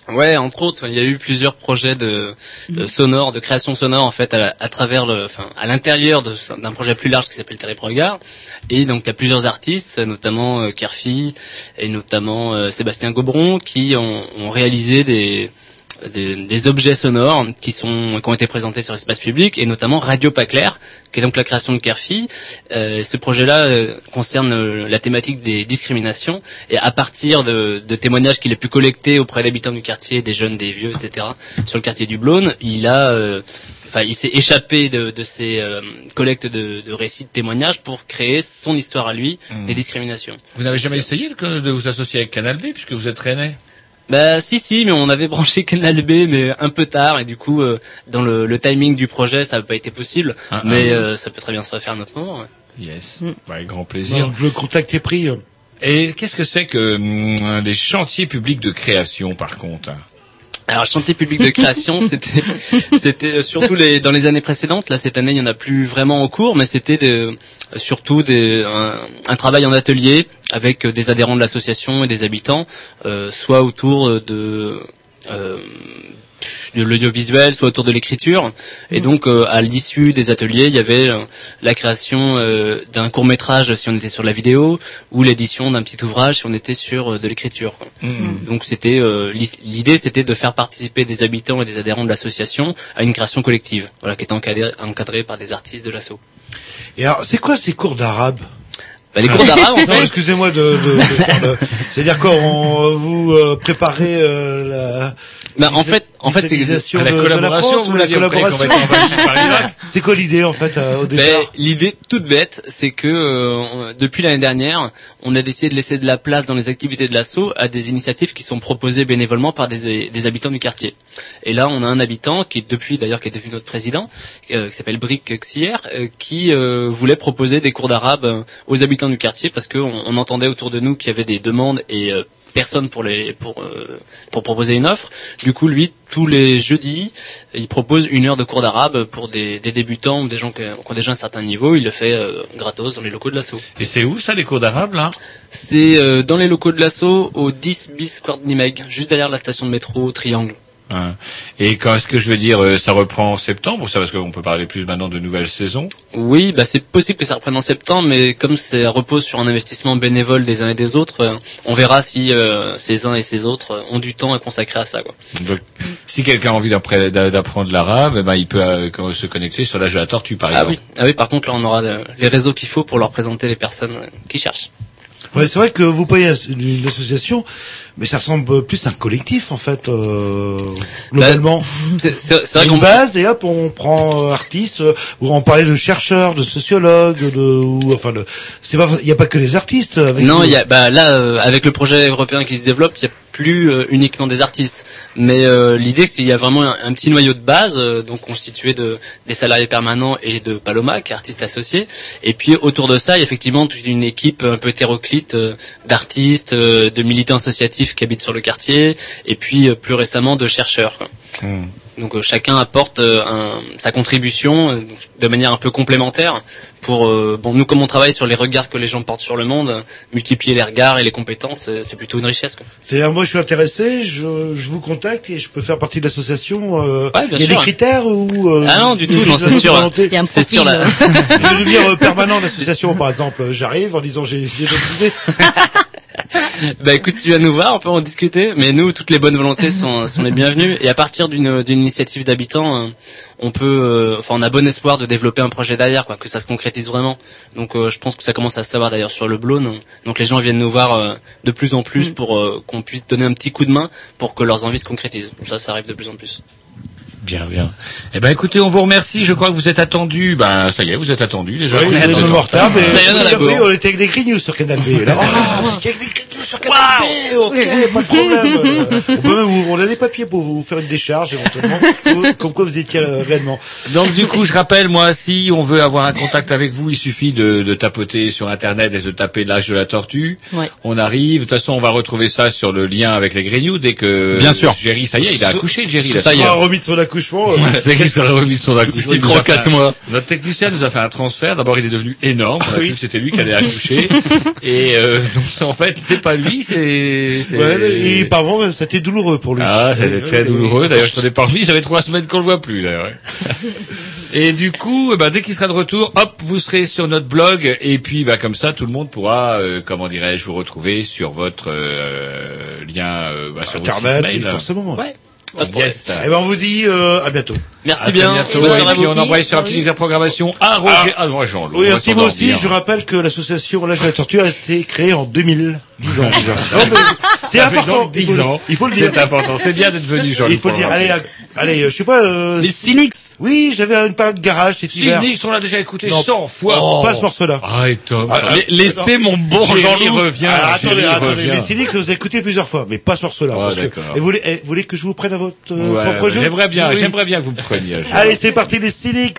Ouais, entre autres, il y a eu plusieurs projets de, de sonore, de création sonore en fait à, à travers le, enfin à l'intérieur d'un projet plus large qui s'appelle Terrible Regard. Et donc il y a plusieurs artistes, notamment euh, Kerfi et notamment euh, Sébastien Gobron, qui ont, ont réalisé des, des des objets sonores qui sont qui ont été présentés sur l'espace public et notamment Radio Pas Clair, qui est donc la création de Kerfi. Euh, ce projet-là euh, concerne euh, la thématique des discriminations et à partir de, de témoignages qu'il a pu collecter auprès d'habitants du quartier, des jeunes, des vieux, etc. sur le quartier du Blône, il a euh, Enfin, il s'est échappé de, de ces euh, collectes de, de récits, de témoignages pour créer son histoire à lui
Hmm.
des discriminations.
Vous n'avez jamais essayé de, de vous associer avec Canal B, puisque vous êtes rennais?
Bah si si, mais on avait branché Canal B, mais un peu tard et du coup euh, dans le, le timing du projet ça n'a pas été possible,
Ah,
mais
ah.
euh, ça peut très bien se refaire à un autre moment. ouais.
Yes. Bah, avec grand plaisir.
Non, le contact est pris. euh.
Et qu'est-ce que c'est que hum, des chantiers publics de création, par contre
Alors chantier public de création, c'était c'était surtout les dans les années précédentes. Là cette année il y en a plus vraiment en cours, mais c'était de- surtout des, un, un travail en atelier avec des adhérents de l'association et des habitants, euh, soit autour de euh, de l'audiovisuel, soit autour de l'écriture. Et donc, euh, à l'issue des ateliers, il y avait euh, la création euh, d'un court métrage si on était sur la vidéo, ou l'édition d'un petit ouvrage si on était sur euh, de l'écriture. quoi. Donc, c'était euh, l'idée, c'était de faire participer des habitants et des adhérents de l'association à une création collective, voilà, qui était encadrée, encadrée par des artistes de l'asso.
Et alors, c'est quoi ces cours d'arabe?
Bah, les cours d'arabe, en
Non,
fait,
excusez-moi de, de, de le- C'est-à-dire quoi on, Vous euh, préparez euh, la...
bah, en fait, en fait, c'est
la
de- de
collaboration, vous
ou la collaboration C'est quoi l'idée en fait euh, au
Ben,
départ
L'idée toute bête, c'est que euh, depuis l'année dernière, on a décidé de laisser de la place dans les activités de l'assaut à des initiatives qui sont proposées bénévolement par des, des habitants du quartier. Et là, on a un habitant qui, depuis d'ailleurs, qui est devenu notre président, euh, qui s'appelle Brick Xier, euh, qui euh, voulait proposer des cours d'arabe aux habitants du quartier parce qu'on on entendait autour de nous qu'il y avait des demandes et euh, personne pour les pour euh, pour proposer une offre. Du coup, lui, tous les jeudis, il propose une heure de cours d'arabe pour des, des débutants ou des gens qui, qui ont déjà un certain niveau. Il le fait euh, gratos dans les locaux de l'assaut.
Et c'est où ça, les cours d'arabe, là?
C'est euh, dans les locaux de l'assaut au 10 bis Coordinimeg, juste derrière la station de métro Triangle.
Hein. Et quand est-ce que je veux dire, euh, ça reprend en septembre, ça parce qu'on peut parler plus maintenant de nouvelle saison
Oui, bah c'est possible que ça reprenne en septembre, mais comme ça repose sur un investissement bénévole des uns et des autres, euh, on verra si euh, ces uns et ces autres ont du temps à consacrer à ça. Quoi.
Donc, si quelqu'un a envie d'appre- d'a- d'apprendre l'arabe, eh ben, il peut euh, se connecter sur l'âge de la tortue, par
Ah
exemple.
oui, ah oui, par contre là on aura les réseaux qu'il faut pour leur présenter les personnes qui cherchent.
Ouais, c'est vrai que vous payez une association, mais ça ressemble plus à un collectif en fait, euh, globalement.
C'est c'est- vrai
une base et hop, on prend euh, artistes, euh, ou on parlait de chercheurs, de sociologues, de, ou enfin, de, c'est pas, il n'y a pas que des artistes. Avec
Non, il y a, bah là, euh, avec le projet européen qui se développe, il y a plus euh, uniquement des artistes. Mais euh, l'idée, c'est qu'il y a vraiment un, petit noyau de base, euh, donc constitué de des salariés permanents et de Paloma, qui est artiste associé. Et puis autour de ça, il y a effectivement toute une équipe un peu hétéroclite euh, d'artistes, euh, de militants associatifs qui habitent sur le quartier, et puis euh, plus récemment de chercheurs.
Hmm.
Donc euh, chacun apporte euh, un- sa contribution euh, de manière un peu complémentaire pour euh, bon nous comme on travaille sur les regards que les gens portent sur le monde, euh, multiplier les regards et les compétences, euh, c'est plutôt une richesse. Quoi.
C'est-à-dire, moi, je suis intéressé, je, je vous contacte et je peux faire partie de l'association. Euh,
Ouais, bien
il y a
sûr.
des critères ou euh,
Ah non, du tout, c'est sûr.
volonté
Il y a un
C'est la-
euh,
Je veux euh, permanent de l'association, par exemple. J'arrive en disant j'ai j'ai d'autres idées.
Bah écoute, tu viens nous voir, on peut en discuter. Mais nous, toutes les bonnes volontés sont, sont les bienvenues. Et à partir d'une d'une initiative d'habitants, euh, on peut, euh, enfin, on a bon espoir de développer un projet derrière, quoi, que ça se concrétise vraiment. Donc, euh, je pense que ça commence à se savoir d'ailleurs sur le Blône. Donc, les gens viennent nous voir euh, de plus en plus pour euh, qu'on puisse donner un petit coup de main pour que leurs envies se concrétisent. Ça, ça arrive de plus en plus.
Bien, bien. Eh ben, écoutez, on vous remercie. Je crois que vous êtes attendus. Ben, ça y est, vous êtes attendus déjà.
Oui,
Vous
on
êtes
est retard, mais on, était avec les Green News sur Canal B. Là, ah, vous étiez avec les Green News sur Canal B, ok, pas de problème. On peut même vous, on a des papiers pour vous faire une décharge éventuellement, comme- quoi vous étiez euh, réellement.
Donc du coup, je rappelle, moi, si on veut avoir un contact avec vous, il suffit de, de tapoter sur Internet et de taper l'âge de la tortue.
Ouais.
On arrive. De toute façon, on va retrouver ça sur le lien avec les Grignoux dès que
Bien sûr.
Jerry, ça y est, il a accouché, Jerry.
Ça y est.
Remis accouchement. euh,
Dès qu'il sera remis de son accouchement,
D'ici
il nous
trois,
a fait
quatre
un-
mois.
Notre technicien nous a fait un transfert. D'abord, il est devenu énorme. On a
Oui.
c'était lui qui allait accoucher. et euh, donc, en fait, c'est pas lui, c'est.
ouais, et par moment, c'était douloureux pour lui.
Ah, c'était très douloureux. D'ailleurs, je t'en ai pas remis. Ça fait trois semaines qu'on le voit plus, d'ailleurs. Et du coup, ben, dès qu'il sera de retour, hop, vous serez sur notre blog. Et puis, bah, comme ça, tout le monde pourra, euh, comment dirais-je, vous retrouver sur votre euh, lien, euh, bah, sur votre
Internet,
site mail.
forcément.
Ouais.
Yes.
Eh ben, on vous dit euh, à bientôt.
Merci
À très
bien.
bientôt.
Bonne
Et
à
puis,
vous
on envoie sur un petit livre de programmation à Roger. Ah, non, Jean,
Oui, un petit mot aussi, je rappelle que l'association L'âge de la tortue a été créée en 2000. 10 ans mais C'est important.
donc
il
10
faut-
ans.
Il faut le dire.
C'est important. C'est bien d'être venu, Jean.
Il faut le dire. Allez, à- allez, euh, je sais pas. Euh,
Les Cynics.
oui, j'avais une parade de garage cet hiver.
Nick, on l'a déjà écouté
Non.
100 fois.
Oh. Pas ce morceau-là.
Ah, et Tom.
Ah, ah,
Laissez mon bon Jean-Loup.
revient.
Ah, attendez, attendez,
revient.
les cyniques, je vous ai écouté plusieurs fois, mais pas ce morceau-là.
Ah,
parce que-
d'accord.
Et vous voulez, eh, vous voulez que je vous prenne à votre euh,
Ouais,
propre jeu
J'aimerais bien,
Oui.
j'aimerais bien que vous me preniez.
Allez, c'est parti, les cyniques.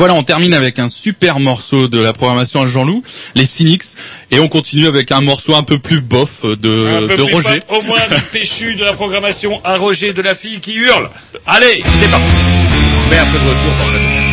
Voilà, on termine avec un super morceau de la programmation à Jean-Loup, les Cynics, et on continue avec un morceau un peu plus bof
Un
de,
peu
de
plus
Roger.
pop, Au moins du péchu de la programmation à Roger de la fille qui hurle. Allez, c'est parti. Un peu de retour.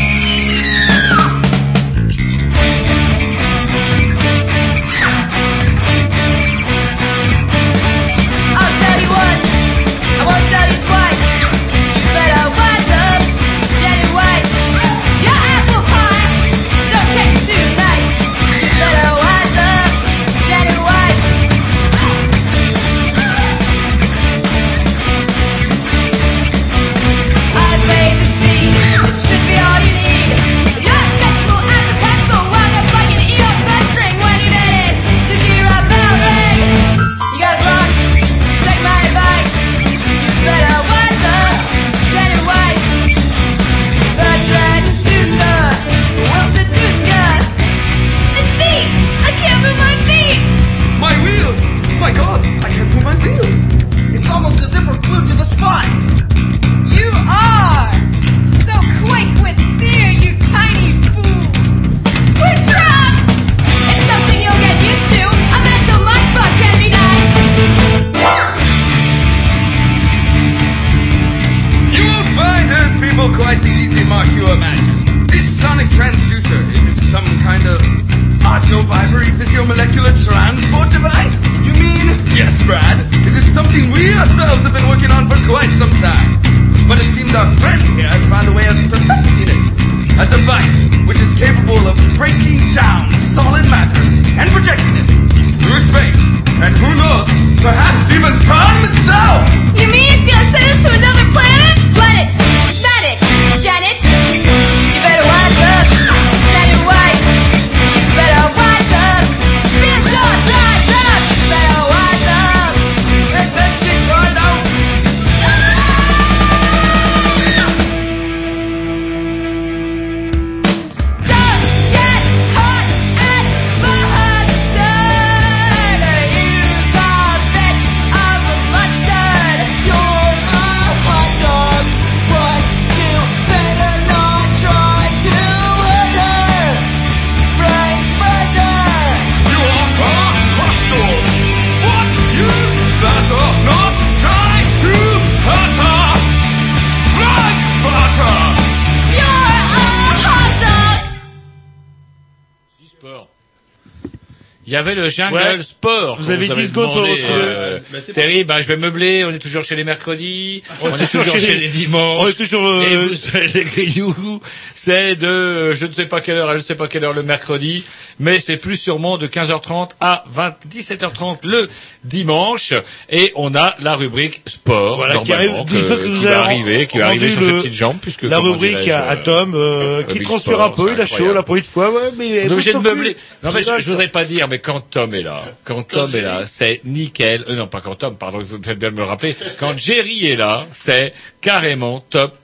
Avait le jungle
Ouais.
sport.
Vous avez
avait
10 secondes pour
demandé,
retrouver.
euh,
Bah,
Terry, bah, je vais meubler. On est toujours chez les mercredis. On, est toujours
chez
chez
les-
les dimanches.
on est toujours, euh,
Et vous les grignoux, c'est de, euh, je ne sais pas quelle heure à je ne sais pas quelle heure le mercredi, mais c'est plus sûrement de 15h30 à 20, 17h30 le dimanche. Et on a la rubrique sport,
Voilà, qui arrive, que
qui
vous
va arriver, qui va arriver sur
le-
ses petites jambes, puisque
la rubrique à, à Tom, euh, qui
Big
transpire
Sport,
un peu, il a chaud, pour une fois, ouais, mais...
On est obligé de meubler. Non, mais je, je voudrais pas dire, mais quand Tom est là, quand Tom est là, c'est nickel. Euh, non, pas quand Tom, pardon, vous faites bien de me le rappeler. Quand Jerry est là, c'est carrément top,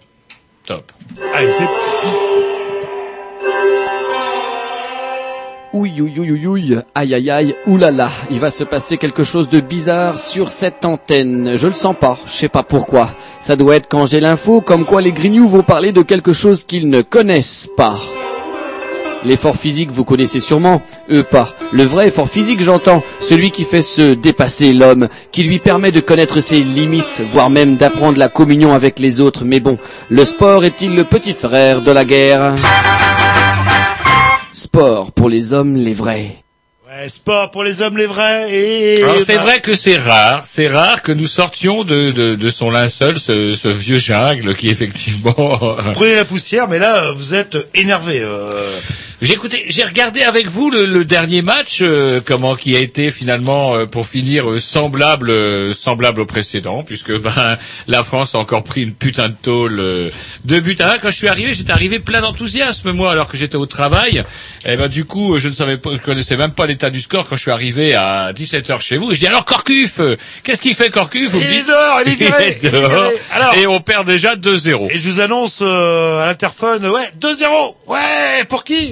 top.
Allez, c'est...
Ouïe, ouïe, ouïe, ouïe, ouïe, aïe, aïe, aïe, oulala, il va se passer quelque chose de bizarre sur cette antenne. Je le sens pas, je sais pas pourquoi. Ça doit être quand j'ai l'info, comme quoi les grignoux vont parler de quelque chose qu'ils ne connaissent pas. L'effort physique, vous connaissez sûrement, eux pas. Le vrai effort physique, j'entends, celui qui fait se dépasser l'homme, qui lui permet de connaître ses limites, voire même d'apprendre la communion avec les autres. Mais bon, le sport est-il le petit frère de la guerre? Sport pour les hommes, les vrais.
Ouais, sport pour les hommes, les vrais, et...
Alors c'est
bah,
vrai que c'est rare, c'est rare que nous sortions de, de, de son linceul ce, ce vieux jungle qui effectivement.
Prenez la poussière, mais là, vous êtes énervé. Euh...
J'ai écouté, j'ai regardé avec vous le, le dernier match, euh, comment qui a été finalement euh, pour finir euh, semblable, euh, semblable au précédent, puisque ben la France a encore pris une putain de tôle euh, de but à un. Quand je suis arrivé, j'étais arrivé plein d'enthousiasme moi, alors que j'étais au travail. Et ben du coup, je ne savais pas, je connaissais même pas l'état du score quand je suis arrivé à 17 h chez vous. Et je dis alors Corcuf, qu'est-ce qu'il fait Corcuf Vous
Il est dehors, il est viré,
est
il est
dehors.
Alors-
et on perd déjà 2-0.
Et je vous annonce euh, à l'interphone, ouais, 2-0 Ouais, pour qui?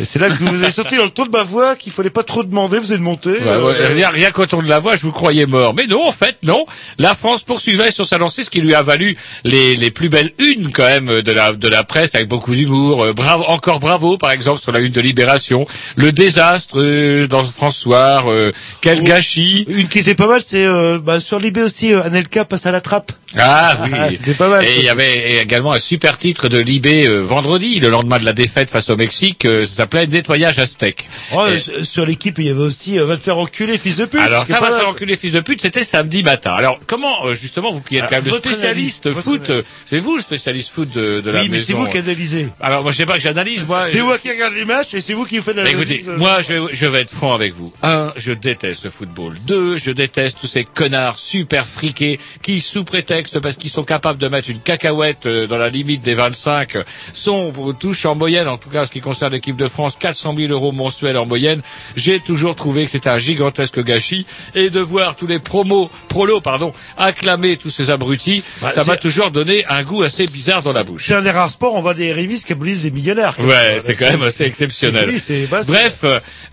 Et c'est là que vous avez sorti dans le ton de ma voix qu'il fallait pas trop demander, vous êtes monté.
Ouais,
euh,
ouais, rien, rien qu'au ton de la voix, je vous croyais mort. Mais non, en fait, non. La France poursuivait sur sa lancée, ce qui lui a valu les, les plus belles unes, quand même, de la, de la presse, avec beaucoup d'humour. Euh, bravo, encore bravo, par exemple, sur la une de Libération. Le désastre euh, dans François, euh, quel gâchis.
Une qui était pas mal, c'est euh, bah, sur Libé aussi, Anelka passe à la trappe.
Ah oui,
Ah, c'était pas mal,
Et il y avait également un super titre de Libé vendredi, le lendemain de la défaite face au Mexique. ça s'appelait Nettoyage aztèque.
Oh,
Et-
sur l'équipe, il y avait aussi euh, va te faire enculer, fils de pute.
Alors ça va se enculer fils de pute, c'était samedi matin. Alors comment euh, justement vous qui êtes
Alors,
quand même le spécialiste
analyse,
foot, euh, c'est vous le spécialiste foot de, de la
Oui, mais
maison.
c'est vous qui analysez.
Alors moi je sais pas que j'analyse moi.
C'est vous qui regardez les matchs et c'est vous qui faites
Mais
l'analyse.
écoutez, moi je vais, je vais être franc avec vous. Un, je déteste le football. Deux, je déteste tous ces connards super friqués qui, sous prétexte parce qu'ils sont capables de mettre une cacahuète euh, dans la limite des 25, euh, sont touchent en moyenne, en tout cas en ce qui concerne l'équipe de France, 400 000 euros mensuels en moyenne. J'ai toujours trouvé que c'était un gigantesque gâchis et de voir tous les promos, prolos, pardon, acclamer tous ces abrutis,
Bah,
ça m'a toujours donné un goût assez bizarre dans la bouche.
C'est un des rares sports, on voit des rémises qui abolisent des millionnaires.
Ouais, c'est quand même assez exceptionnel.
Bah,
Bref,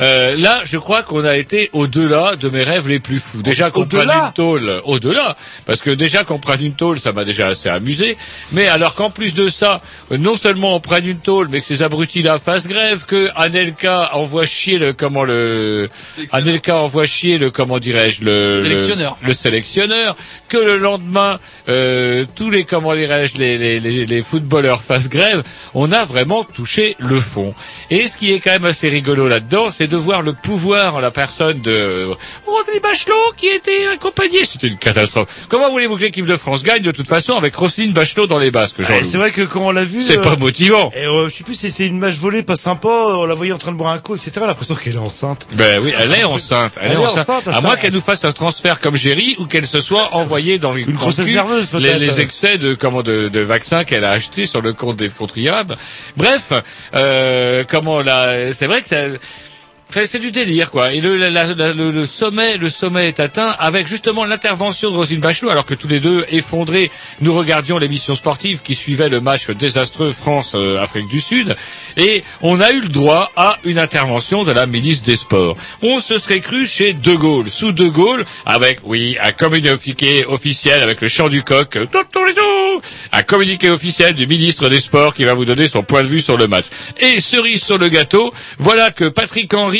euh, là, je crois qu'on a été au-delà de mes rêves les plus fous. Déjà qu'on prenne une tôle, au-delà, parce que déjà qu'on prenne une tôle, ça m'a déjà assez amusé. Mais alors qu'en plus de ça, euh, non seulement on prenne une tôle, mais que ces abrutis-là fassent grève, que Anelka envoie chier le comment le Anelka envoie chier le comment dirais-je le le-
Sélectionneur.
le, sélectionneur, que le lendemain euh, tous les comment dirais-je les, les, les, les footballeurs fassent grève, on a vraiment touché le fond. Et ce qui est quand même assez rigolo là-dedans, c'est de voir le pouvoir en la personne de Roselyne Bachelot qui était accompagnée. C'était une catastrophe. Comment voulez-vous que l'équipe de France gagne de toute façon avec Roselyne Bachelot dans les basques, Jean-Loup
c'est vrai que quand on l'a vu,
C'est
euh,
pas motivant.
Et euh, je sais plus si c'est une match volée pas sympa, euh, on la voyait en train de boire un coup, etc. L'impression qu'elle est enceinte.
Ben oui, elle est enceinte. Elle, est enceinte. à moins qu'elle nous fasse un transfert comme Géry ou qu'elle se soit envoyée dans une
grossesse nerveuse,
les,
peut-être.
les excès de comment de, de vaccins qu'elle a achetés sur le compte des contribuables. Bref, euh, comment là, c'est vrai que ça. C'est du délire, quoi. Et le, la- la- le, le sommet, le sommet est atteint avec justement l'intervention de Roselyne Bachelot, alors que tous les deux effondrés, nous regardions l'émission sportive qui suivait le match désastreux France-Afrique du Sud, et on a eu le droit à une intervention de la ministre des Sports. On se serait cru chez De Gaulle, sous De Gaulle, avec, oui, un communiqué officiel avec le chant du coq, un communiqué officiel du ministre des Sports qui va vous donner son point de vue sur le match. Et cerise sur le gâteau, voilà que Patrick Henry,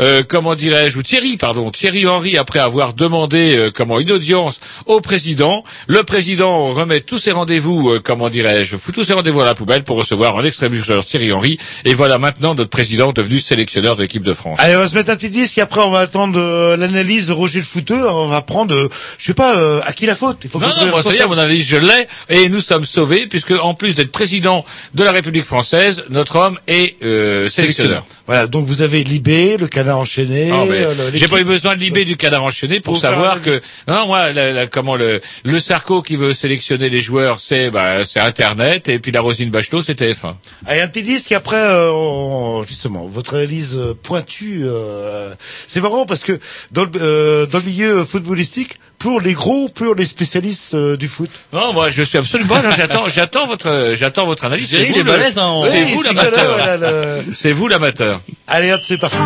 euh, comment dirais-je, ou Thierry, pardon, Thierry Henry, après avoir demandé euh, comment une audience au président, le président remet tous ses rendez-vous, euh, comment dirais-je, fout tous ses rendez-vous à la poubelle pour recevoir en extrême urgence Thierry Henry. Et voilà maintenant notre président devenu sélectionneur de l'équipe de France.
Allez, on va se mettre un petit disque et après on va attendre euh, l'analyse de Roger le footeur. On va prendre, euh, je sais pas, euh, à qui la faute. Il faut
Non, non,
trouve
moi, ça y est, mon analyse, je l'ai, et nous sommes sauvés, puisque en plus d'être président de la République française, notre homme est euh, sélectionneur.
Voilà, donc vous avez Libé, le canard enchaîné.
Ah,
euh,
J'ai pas eu besoin de libérer du cadavre enchaîné pour savoir que non moi la- la- comment le le Sarko qui veut sélectionner les joueurs c'est bah c'est internet et puis la Rosine Bachelot c'est TF1.
Allez, un petit disque et après, euh, on- justement, votre analyse euh, pointue. euh, c'est marrant parce que dans le, euh, dans le milieu footballistique, pour les gros, pour les spécialistes euh, du foot.
Non moi je suis absolument non, j'attends j'attends votre j'attends votre analyse.
Jerry,
C'est
il
vous
est
le-
balèze, hein, en-
c'est
Oui,
vous
c'est
l'amateur.
que là, voilà, le-
C'est vous l'amateur.
Allez, hop, c'est parti.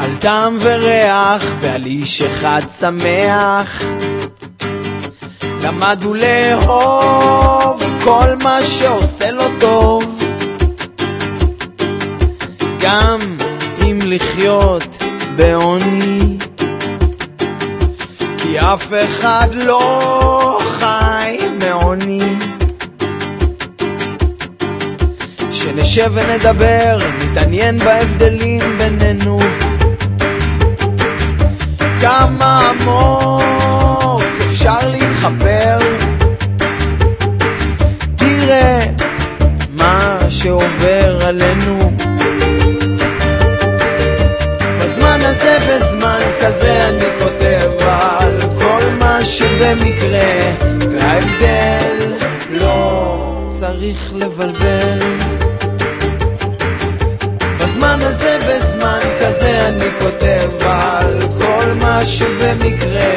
על טעם וריח ועל איש אחד שמח למד הוא לאהוב כל מה שעושה לו טוב. גם אם לחיות בעוני כי אף אחד לא חי מעוני. שנשב ונדבר, נתעניין בהבדלים בינינו. כמה עמוק להתחבר תראה מה שעובר עלינו. בזמן הזה, בזמן כזה אני כותב על כל מה שבמקרה. וההבדל לא צריך לבלבל. בזמן הזה, בזמן כזה, אני כותב על כל מה שבמקרה,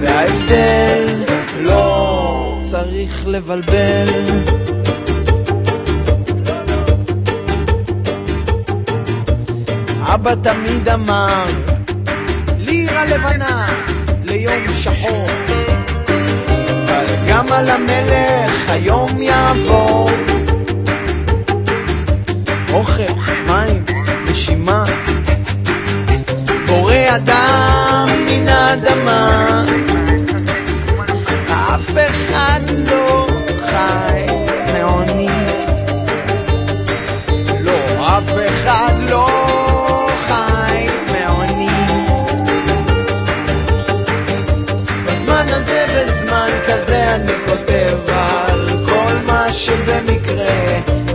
וההבדל לא צריך לבלבל. אבא תמיד אמר, לירה לבנה ליום שחור, אבל גם על המלך היום יעבור. אוכל, מים, נשימה, בורא אדם מן האדמה.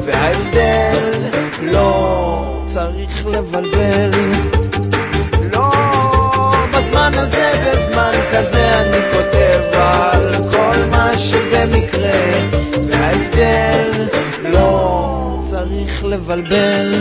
וההבדל לא צריך לבלבל. לא, בזמן הזה, בזמן כזה, אני כותב על כל מה שבמקרה, וההבדל לא צריך לבלבל.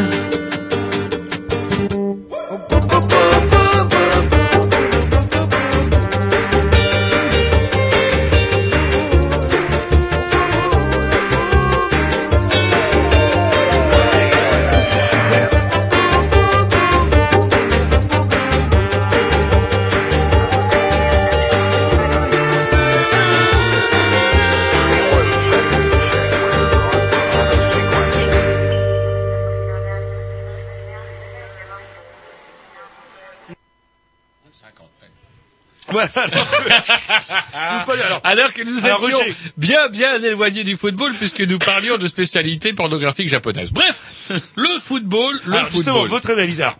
Que nous
Alors,
étions
Roger.
bien bien éloignés du football puisque nous parlions de spécialités pornographiques japonaises. Bref, le football, le
alors,
football.
votre analyse. Alors,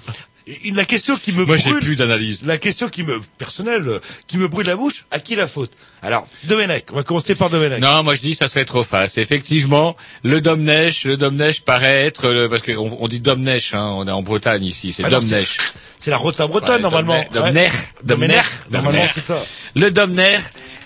la question qui me
Moi, j'ai
brûle,
plus d'analyse.
la question qui me personnelle, qui me brûle la bouche, à qui la faute? Alors, Domenech. On va commencer par Domenech.
Non, moi je dis ça serait trop face. Effectivement, le Domnech, le Domnech paraît être le- parce qu'on on dit Domnech, hein, on est en Bretagne ici, c'est
Ah
Domnech.
C'est la Rota bretonne
Ouais,
normalement.
Domnech, Domnech, Domnech,
Normalement,
Domnech.
c'est ça.
Le Domner,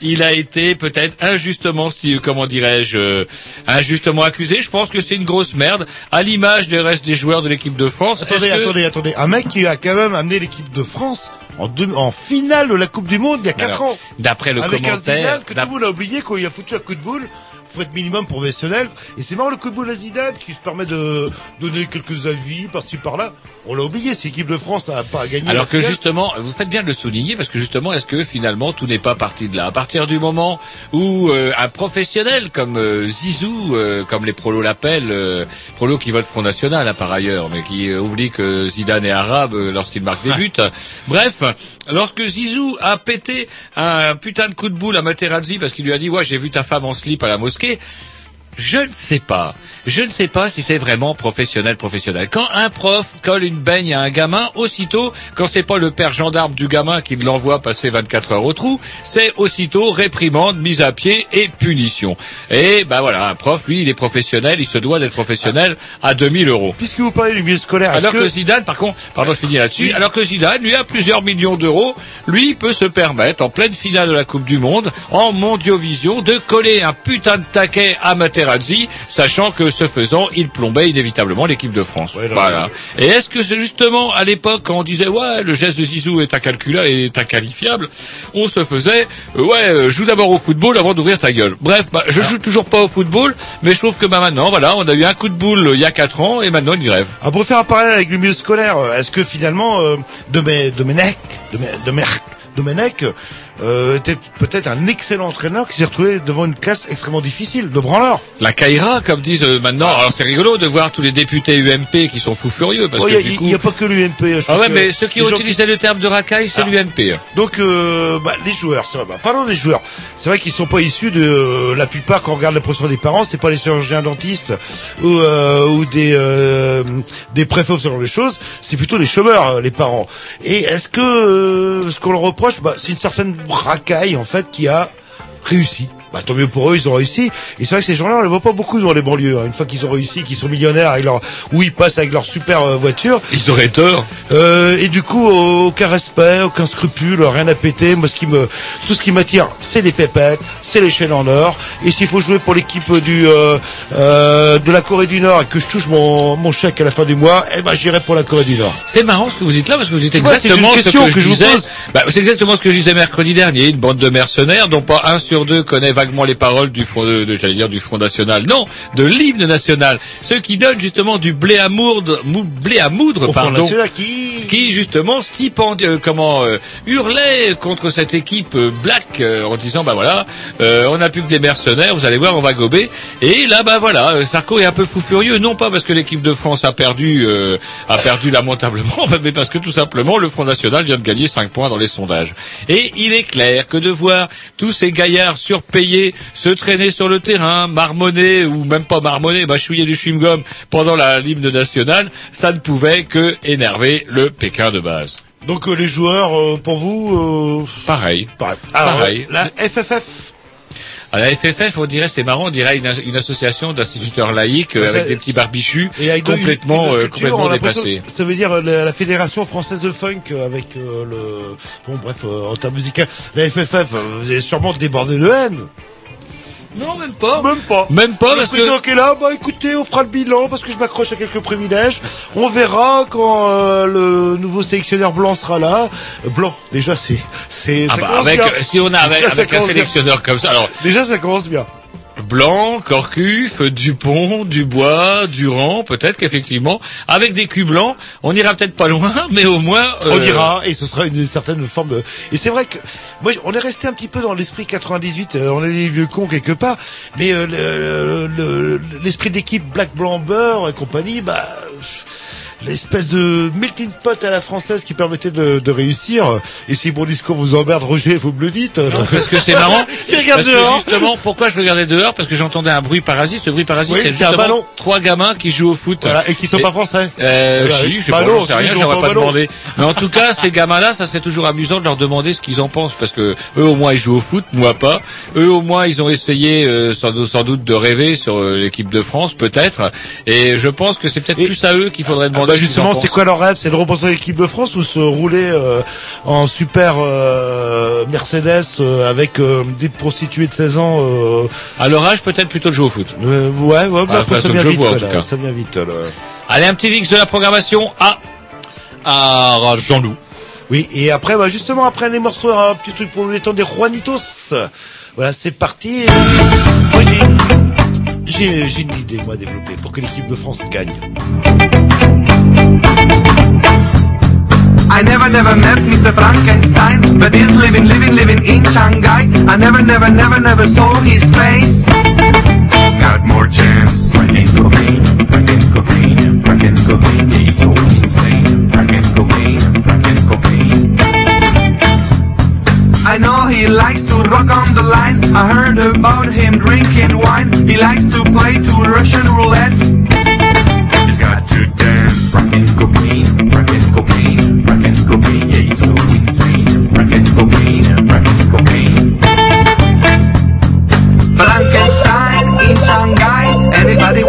il a été peut-être injustement, si, comment dirais-je, euh, injustement accusé. Je pense que c'est une grosse merde, à l'image des restes des joueurs de l'équipe de France.
Attendez,
que-
attendez, attendez. Un mec qui a quand même amené l'équipe de France en, deux- en finale de la Coupe du Monde il y a 4
Alors,
ans.
D'après le
Avec un
commentaire,
Zidane que tout le monde a oublié quand il a foutu un coup de boule. Faut être minimum professionnel. Et c'est marrant le coup de boule à Zidane qui se permet de donner quelques avis par-ci par-là. On l'a oublié, c'est l'équipe de France n'a pas gagné.
Alors que
finale.
justement, vous faites bien de le souligner parce que justement, est-ce que finalement tout n'est pas parti de là? À partir du moment où euh, un professionnel comme euh, Zizou, euh, comme les prolos l'appellent, euh, prolos qui votent Front National hein, par ailleurs, mais qui euh, oublie que Zidane est arabe euh, lorsqu'il marque des buts. Bref, lorsque Zizou a pété un putain de coup de boule à Materazzi parce qu'il lui a dit ouais j'ai vu ta femme en slip à la mosquée. Je ne sais pas. Je ne sais pas si c'est vraiment professionnel, professionnel. Quand un prof colle une baigne à un gamin, aussitôt, quand c'est pas le père gendarme du gamin qui l'envoie passer 24 heures au trou, c'est aussitôt réprimande, mise à pied et punition. Et ben voilà, un prof, lui, il est professionnel, il se doit d'être professionnel à 2000 euros.
Puisque vous parlez du milieu scolaire,
Alors que...
que...
Zidane, par contre, pardon, je finis là-dessus. Alors que Zidane, lui, a plusieurs millions d'euros, lui peut se permettre, en pleine finale de la Coupe du Monde, en Mondiovision, de coller un putain de taquet à Materazzi, sachant que ce faisant, il plombait inévitablement l'équipe de France.
Ouais, non,
voilà. Et est-ce que c'est justement à l'époque quand on disait ouais le geste de Zizou est incalculable est inqualifiable, on se faisait euh, ouais euh, joue d'abord au football avant d'ouvrir ta gueule. Bref, bah, je joue toujours pas au football, mais je trouve que bah maintenant voilà on a eu un coup de boule euh, il y a quatre ans et maintenant une grève.
Ah, pour faire un parallèle avec le milieu scolaire, est-ce que finalement euh, Domé- Domenech, Domé- Domerc- Domenech euh, était peut-être un excellent entraîneur qui s'est retrouvé devant une classe extrêmement difficile, de branleur
La Caïra, comme disent euh, maintenant. Alors c'est rigolo de voir tous les députés UMP qui sont fous furieux parce
Oh,
que
Il
du coup.
n'y a, pas que l'UMP. je
Ah ouais, mais ceux qui
les
ont utilisé le terme de racaille, c'est
Ah.
l'UMP.
Donc, euh, bah, les joueurs, c'est vrai. Bah, parlons des joueurs. C'est vrai qu'ils sont pas issus de euh, la plupart. Quand on regarde la profession des parents, c'est pas les chirurgiens dentistes ou, euh, ou des euh, des préfets genre de choses. C'est plutôt des chômeurs, les parents. Et est-ce que euh, ce qu'on leur reproche, bah, c'est une certaine racaille en fait qui a réussi. Bah tant mieux pour eux, ils ont réussi. Et c'est vrai que ces gens-là, on les voit pas beaucoup dans les banlieues. hein. Une fois qu'ils ont réussi, qu'ils sont millionnaires avec leur, où ils passent avec leur super euh, voiture.
Ils auraient tort.
Euh, et du coup, aucun respect, aucun scrupule, rien à péter. Moi, ce qui me, tout ce qui m'attire, c'est les pépettes, c'est les chaînes en or. Et s'il faut jouer pour l'équipe du euh, euh, de la Corée du Nord et que je touche mon, mon chèque à la fin du mois, eh ben j'irai pour la Corée du Nord.
C'est marrant ce que vous dites là parce que vous dites exactement
une
ce que,
que
je
je vous
disais.
pose.
Bah, c'est exactement ce que je disais mercredi dernier. Une bande de mercenaires dont pas un sur deux connaît vaguement les paroles du front, de, de- j'allais dire du Front National. Non, de l'hymne national. Ceux qui donnent justement du blé à moudre, mou- blé à moudre,
Au
pardon.
Qui-
qui justement stipend, euh, comment euh, hurlait contre cette équipe euh, black euh, en disant bah voilà, on n'a plus que des mercenaires, vous allez voir, on va gober. Et là bah voilà, Sarko est un peu fou furieux, non pas parce que l'équipe de France a perdu, a perdu lamentablement, mais parce que tout simplement le Front National vient de gagner 5 points dans les sondages. Et il est clair que de voir tous ces gaillards surpayés se traîner sur le terrain, marmonner ou même pas marmonner, mâchouiller du chewing-gum pendant la l'hymne national, ça ne pouvait que énerver le Pékin de base.
Donc euh, les joueurs, euh, pour vous, euh,
Pareil.
pareil. Alors,
Pareil.
la FFF.
À la FFF, on dirait, c'est marrant, on dirait une, une association d'instituteurs laïcs euh, avec des petits barbichus
Et avec de-
complètement,
une- une
euh,
culture,
complètement dépassés.
Ça veut dire euh, la, la fédération française de funk avec euh, le bon bref euh, en termes musicaux. La FFF, vous avez sûrement débordé de haine.
Non, même pas.
Même pas.
Même pas,
Le
parce que-
président qui est là, bah écoutez, on fera le bilan parce que je m'accroche à quelques privilèges. On verra quand euh, le nouveau sélectionneur blanc sera là. Euh, Blanc, déjà c'est c'est.
Ah bah, avec,
bien.
si on a avec, un
bien.
sélectionneur comme ça, alors
Déjà ça commence bien.
Blanc, Corcuf, Dupont, Dubois, Durand, peut-être qu'effectivement, avec des culs blancs, on ira peut-être pas loin, mais au moins...
On
euh,
ira et ce sera une certaine forme. de- Et c'est vrai que moi, on est resté un petit peu dans l'esprit 98. euh, on est les vieux cons quelque part, mais euh, le- le- l'esprit d'équipe Black Blanc Beurre et compagnie, bah l'espèce de melting pot à la française qui permettait de, de réussir. Et si mon discours vous emmerde, Roger, vous me le dites.
Non, parce que c'est marrant.
Il regarde
parce que
dehors.
justement, pourquoi je regardais dehors? Parce que j'entendais un bruit parasite. Ce bruit parasite,
Oui,
c'est
c'est un ballon.
trois gamins qui jouent au foot.
Voilà, et qui sont pas français.
Euh,
Voilà,
si, je sais
Bah
pas,
non,
sais rien, j'aurais
pas
pas demandé. Mais en tout cas, ces gamins-là, ça serait toujours amusant de leur demander ce qu'ils en pensent, parce que eux au moins ils jouent au foot, moi pas. Eux au moins ils ont essayé euh, sans, doute- sans doute de rêver sur euh, l'équipe de France, peut-être. Et je pense que c'est peut-être plus à eux qu'il faudrait demander.
Bah justement, c'est quoi leur rêve? C'est de représenter l'équipe de France ou se rouler euh, en super euh, Mercedes euh, avec euh, des prostituées de 16 ans euh,
À leur âge, peut-être plutôt de jouer au foot.
Ouais, ouais, bah,
Ah,
faut- ça vient vite,
vois, en
voilà,
tout cas.
ça vient vite. là.
Allez, un petit mix de la programmation à
à Jean-Loup.
Oui, et après, bah, justement, après les morceaux, un petit truc pour nous détendre des Juanitos. Voilà, c'est parti. Moi, j'ai- une idée, moi, à développer pour que l'équipe de France gagne.
I never, never met Mr. Frankenstein, but he's living, living, living in Shanghai. I never, never, never, never saw his face. Got more chance. Franken cocaine, franken cocaine, franken cocaine, it's so insane. Franken cocaine, franken cocaine. I know he likes to rock on the line. I heard about him drinking wine. He likes to play to Russian roulette got you down. Rock and cocaine, rock and cocaine, rock and cocaine, yeah, you're so insane. Rock and cocaine, rock and cocaine. Frankenstein in Shanghai, anybody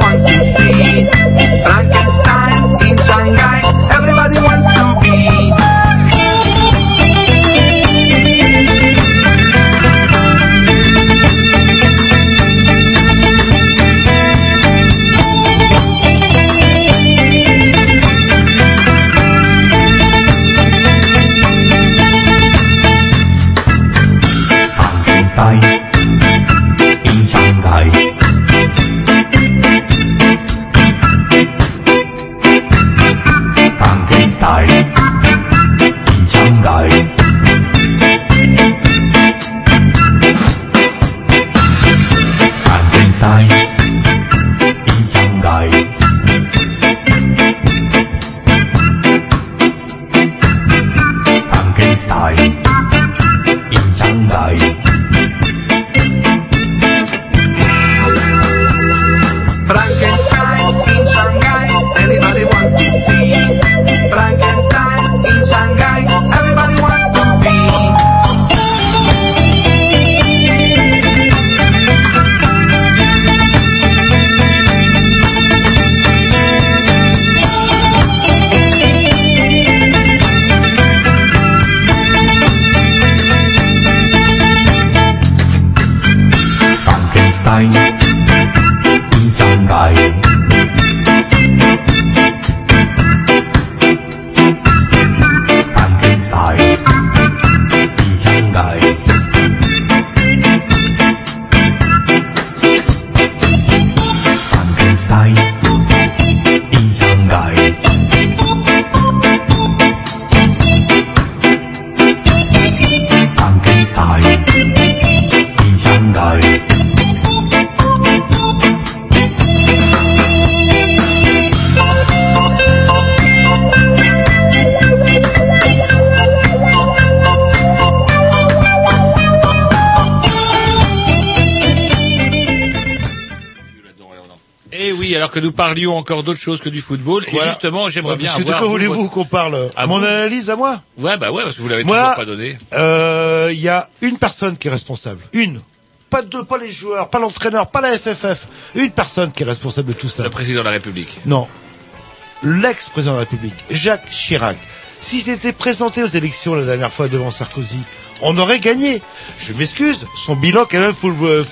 parlions encore d'autre chose que du football. Et justement, j'aimerais
Ouais,
bien
parce que de
avoir...
quoi
vous,
voulez-vous
votre-
qu'on parle
Ah,
Mon
vous
analyse à moi
Ouais, bah ouais, parce que vous l'avez toujours pas donné.
euh, il y a une personne qui est responsable. Une. Pas deux, pas les joueurs, pas l'entraîneur, pas la FFF. Une personne qui est responsable de tout ça.
Le président de la République.
Non. L'ex-président de la République, Jacques Chirac. S'il s'était présenté aux élections la dernière fois devant Sarkozy, on aurait gagné. Je m'excuse, son bilan quand même football-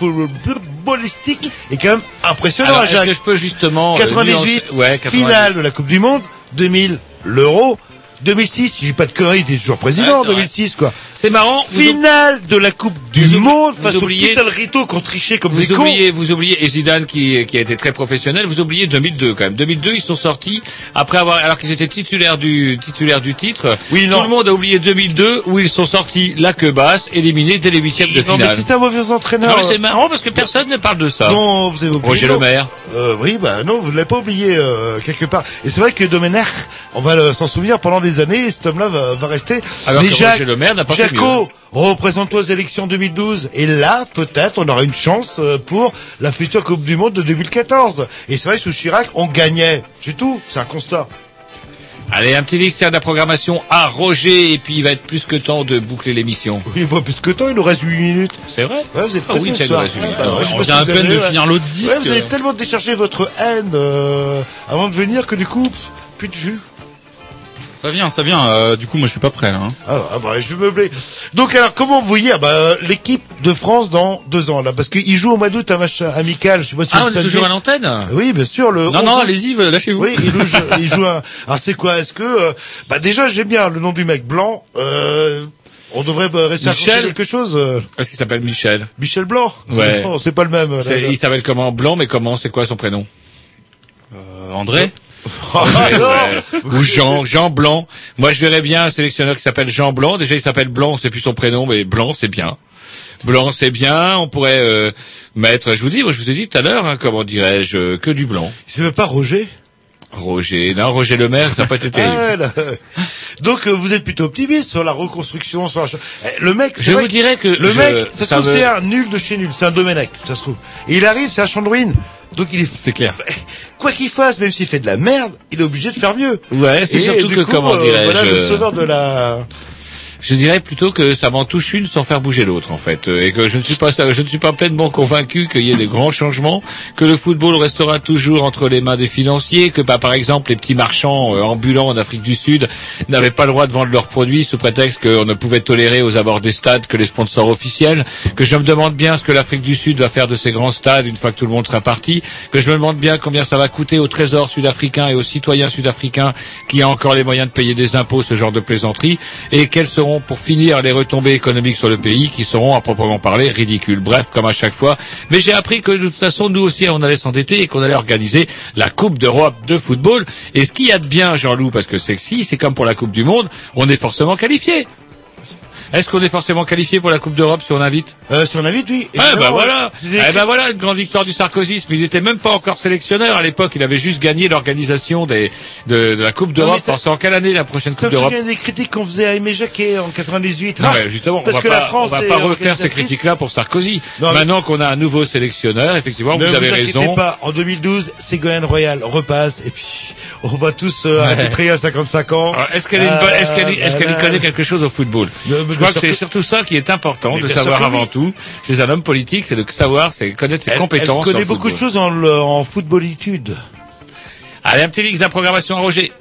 footballistique est quand même impressionnant
Alors,
à
est-ce
Jacques.
que je peux justement... euh,
98,
nuancer- ouais, 98.
finale de la Coupe du Monde, 2000, l'Euro, 2006, je dis pas de conneries, il est toujours président en
Ouais, c'est
2006 quoi.
C'est marrant. vous
Finale de la Coupe du Monde
vous
face
oubliez-
au Rito qu'on trichait comme
Vous
des cons.
oubliez, vous oubliez, et Zidane qui, qui a été très professionnel, vous oubliez 2002 quand même. 2002, ils sont sortis après avoir, alors qu'ils étaient titulaires du, titulaires du titre.
Oui,
Tout
non.
le monde a oublié 2002 où ils sont sortis la queue basse, éliminés dès les huitièmes de
Non mais
finale.
c'est un mauvais entraîneur.
Non, mais c'est marrant parce que personne ne parle de ça.
Non, vous avez oublié.
Roger
non.
Le Maire.
Euh, oui, bah non, vous ne l'avez pas oublié euh, quelque part. Et c'est vrai que Domenech, on va s'en souvenir pendant des années, et cet homme-là va, va rester.
Alors
Mais
que Roger Le Maire n'a pas fait
Jaco, représente-toi aux élections 2012. Et là, peut-être, on aura une chance euh, pour la future Coupe du Monde de 2014. Et c'est vrai, sous Chirac, on gagnait. C'est tout, c'est un constat.
Allez, un petit dictionnaire de la programmation à Roger, et puis il va être plus que temps de boucler l'émission.
Oui, bah, plus que temps, il nous reste 8 minutes.
C'est vrai
Ouais, vous êtes
Ah oui,
soir.
nous reste huit minutes.
bah,
Alors,
ouais, je sais
on vient à peine de finir l'autre
Ouais,
disque.
vous avez tellement déchargé votre haine euh, avant de venir que du coup, plus de jus.
Ça vient, ça vient. Euh, du coup, moi, je suis pas prêt là. hein.
Ah, ah bah, je vais meubler. Donc alors, comment vous voyez ah bah, euh, l'équipe de France dans deux ans là? Parce qu'ils jouent au mois d'août un match amical. Je sais pas si
Ah,
vous
on est toujours à l'antenne?
Oui, bien sûr. Le
Non,
11
non, allez-y, lâchez-vous.
Oui, il joue, il joue un. Alors c'est quoi? Est-ce que euh, bah déjà j'aime bien le nom du mec blanc. Euh, on devrait bah, rester à
Michel?
quelque chose. euh,
Est-ce qu'il s'appelle Michel?
Michel Blanc.
Ouais.
Non, c'est pas le même.
C'est-
là, là.
Il s'appelle comment? Blanc, mais comment? C'est quoi son prénom?
Euh, André?
Ouais. Ou Jean, Jean Blanc. Moi, je verrais bien un sélectionneur qui s'appelle Jean Blanc. Déjà, il s'appelle Blanc, c'est plus son prénom, mais Blanc, c'est bien. Blanc, c'est bien. On pourrait euh, mettre, je vous dis, moi, je vous ai dit tout à l'heure, hein, comment dirais-je, euh, que du blanc.
Il s'appelle pas Roger?
Roger, non, Roger Le Maire, ça n'a pas été terrible.
Ah, là. Donc euh, vous êtes plutôt optimiste sur la reconstruction, sur la... Eh, le mec.
Je vous dirais que
le
je-
mec, ça, se
ça me-
c'est un nul de chez nul, c'est un Domenech, ça se trouve. Et il arrive, c'est un champ de. Donc il est.
C'est clair.
Quoi qu'il fasse, même s'il fait de la merde, il est obligé de faire mieux.
Ouais, c'est surtout que,
coup,
comment
euh,
dirais-je,
Voilà le sauveur de la.
Je dirais plutôt que ça m'en touche une sans faire bouger l'autre en fait, Euh, et que je ne suis pas je ne suis pas pleinement convaincu qu'il y ait des grands changements, que le football restera toujours entre les mains des financiers, que bah, par exemple les petits marchands euh, ambulants en Afrique du Sud n'avaient pas le droit de vendre leurs produits sous prétexte qu'on ne pouvait tolérer aux abords des stades que les sponsors officiels, que je me demande bien ce que l'Afrique du Sud va faire de ces grands stades une fois que tout le monde sera parti, que je me demande bien combien ça va coûter au trésor sud-africain et aux citoyens sud-africains qui a encore les moyens de payer des impôts ce genre de plaisanterie, et quelles seront pour finir les retombées économiques sur le pays qui seront à proprement parler ridicules. Bref, comme à chaque fois. Mais j'ai appris que de toute façon, nous aussi, on allait s'endetter et qu'on allait organiser la Coupe d'Europe de football. Et ce qu'il y a de bien, Jean-Loup, parce que c'est si, c'est comme pour la Coupe du Monde, on est forcément qualifié. Est-ce qu'on est forcément qualifié pour la Coupe d'Europe si on invite
Euh, si on invite, oui.
Ah bah
Évidemment,
voilà,
c'est des-
eh ben voilà une grande victoire du sarkozysme. Il n'était même pas encore sélectionneur à l'époque. Il avait juste gagné l'organisation des de, de la Coupe d'Europe. Pensez en quelle année la prochaine Coupe d'Europe
des critiques qu'on faisait à Aimé Jacquet en 98.
Non, mais justement,
parce
on va
que
pas,
la France
on va pas refaire ces critiques-là pour Sarkozy.
Non,
Maintenant qu'on a un nouveau sélectionneur, effectivement, vous avez
inquiétez
raison.
pas, en 2012, Ségolène Royal repasse et puis on va tous euh,
Ouais.
à 55 ans.
Est-ce qu'elle est y
Euh,
connaît quelque chose au football? Je
bien
crois que c'est surtout ça qui est important de savoir avant tout. Chez un homme politique, c'est de savoir, c'est connaître ses compétences.
elle connaît beaucoup de choses en, en footballitude.
Allez, un petit mix de la programmation à Roger.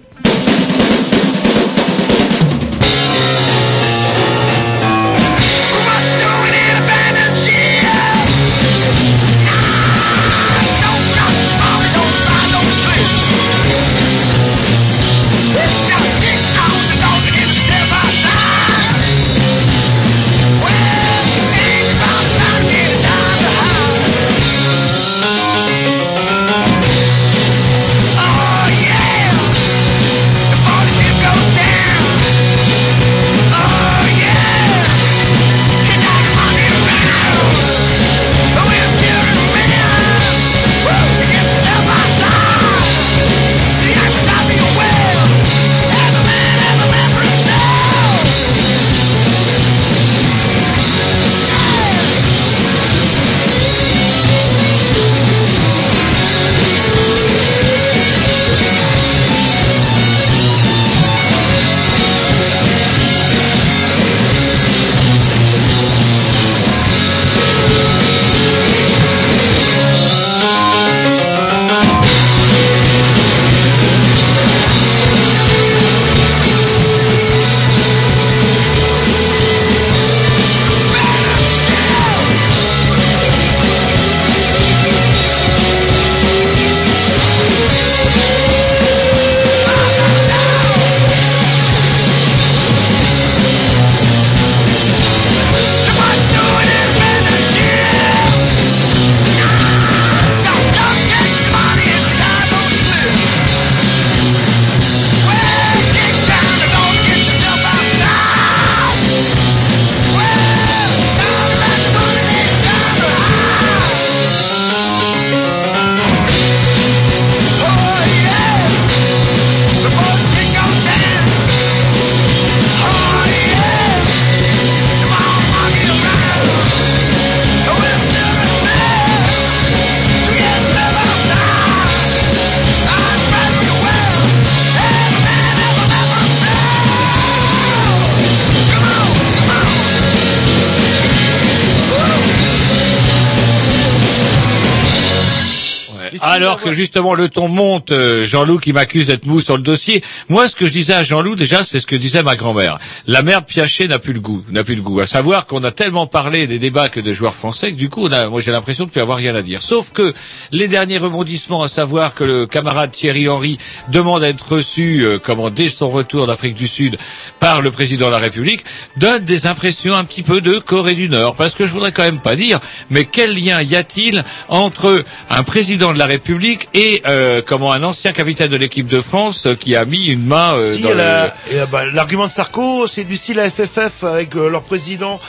Alors que justement le ton monte, euh, Jean-Loup qui m'accuse d'être mou sur le dossier. Moi, ce que je disais à Jean-Loup déjà, c'est ce que disait ma grand-mère. La merde Piaget n'a plus le goût, n'a plus le goût. À savoir qu'on a tellement parlé des débats que des joueurs français que du coup, on a, moi j'ai l'impression de plus avoir rien à dire. Sauf que les derniers rebondissements, à savoir que le camarade Thierry Henry demande à être reçu, euh, comment dès son retour d'Afrique du Sud par le président de la République, donnent des impressions un petit peu de Corée du Nord. Parce que je voudrais quand même pas dire, mais quel lien y a-t-il entre un président de la République et euh, comment un ancien capitaine de l'équipe de France euh, qui a mis une main euh,
Si,
dans le...
et, bah, L'argument de Sarko, c'est du style la FFF avec leur président.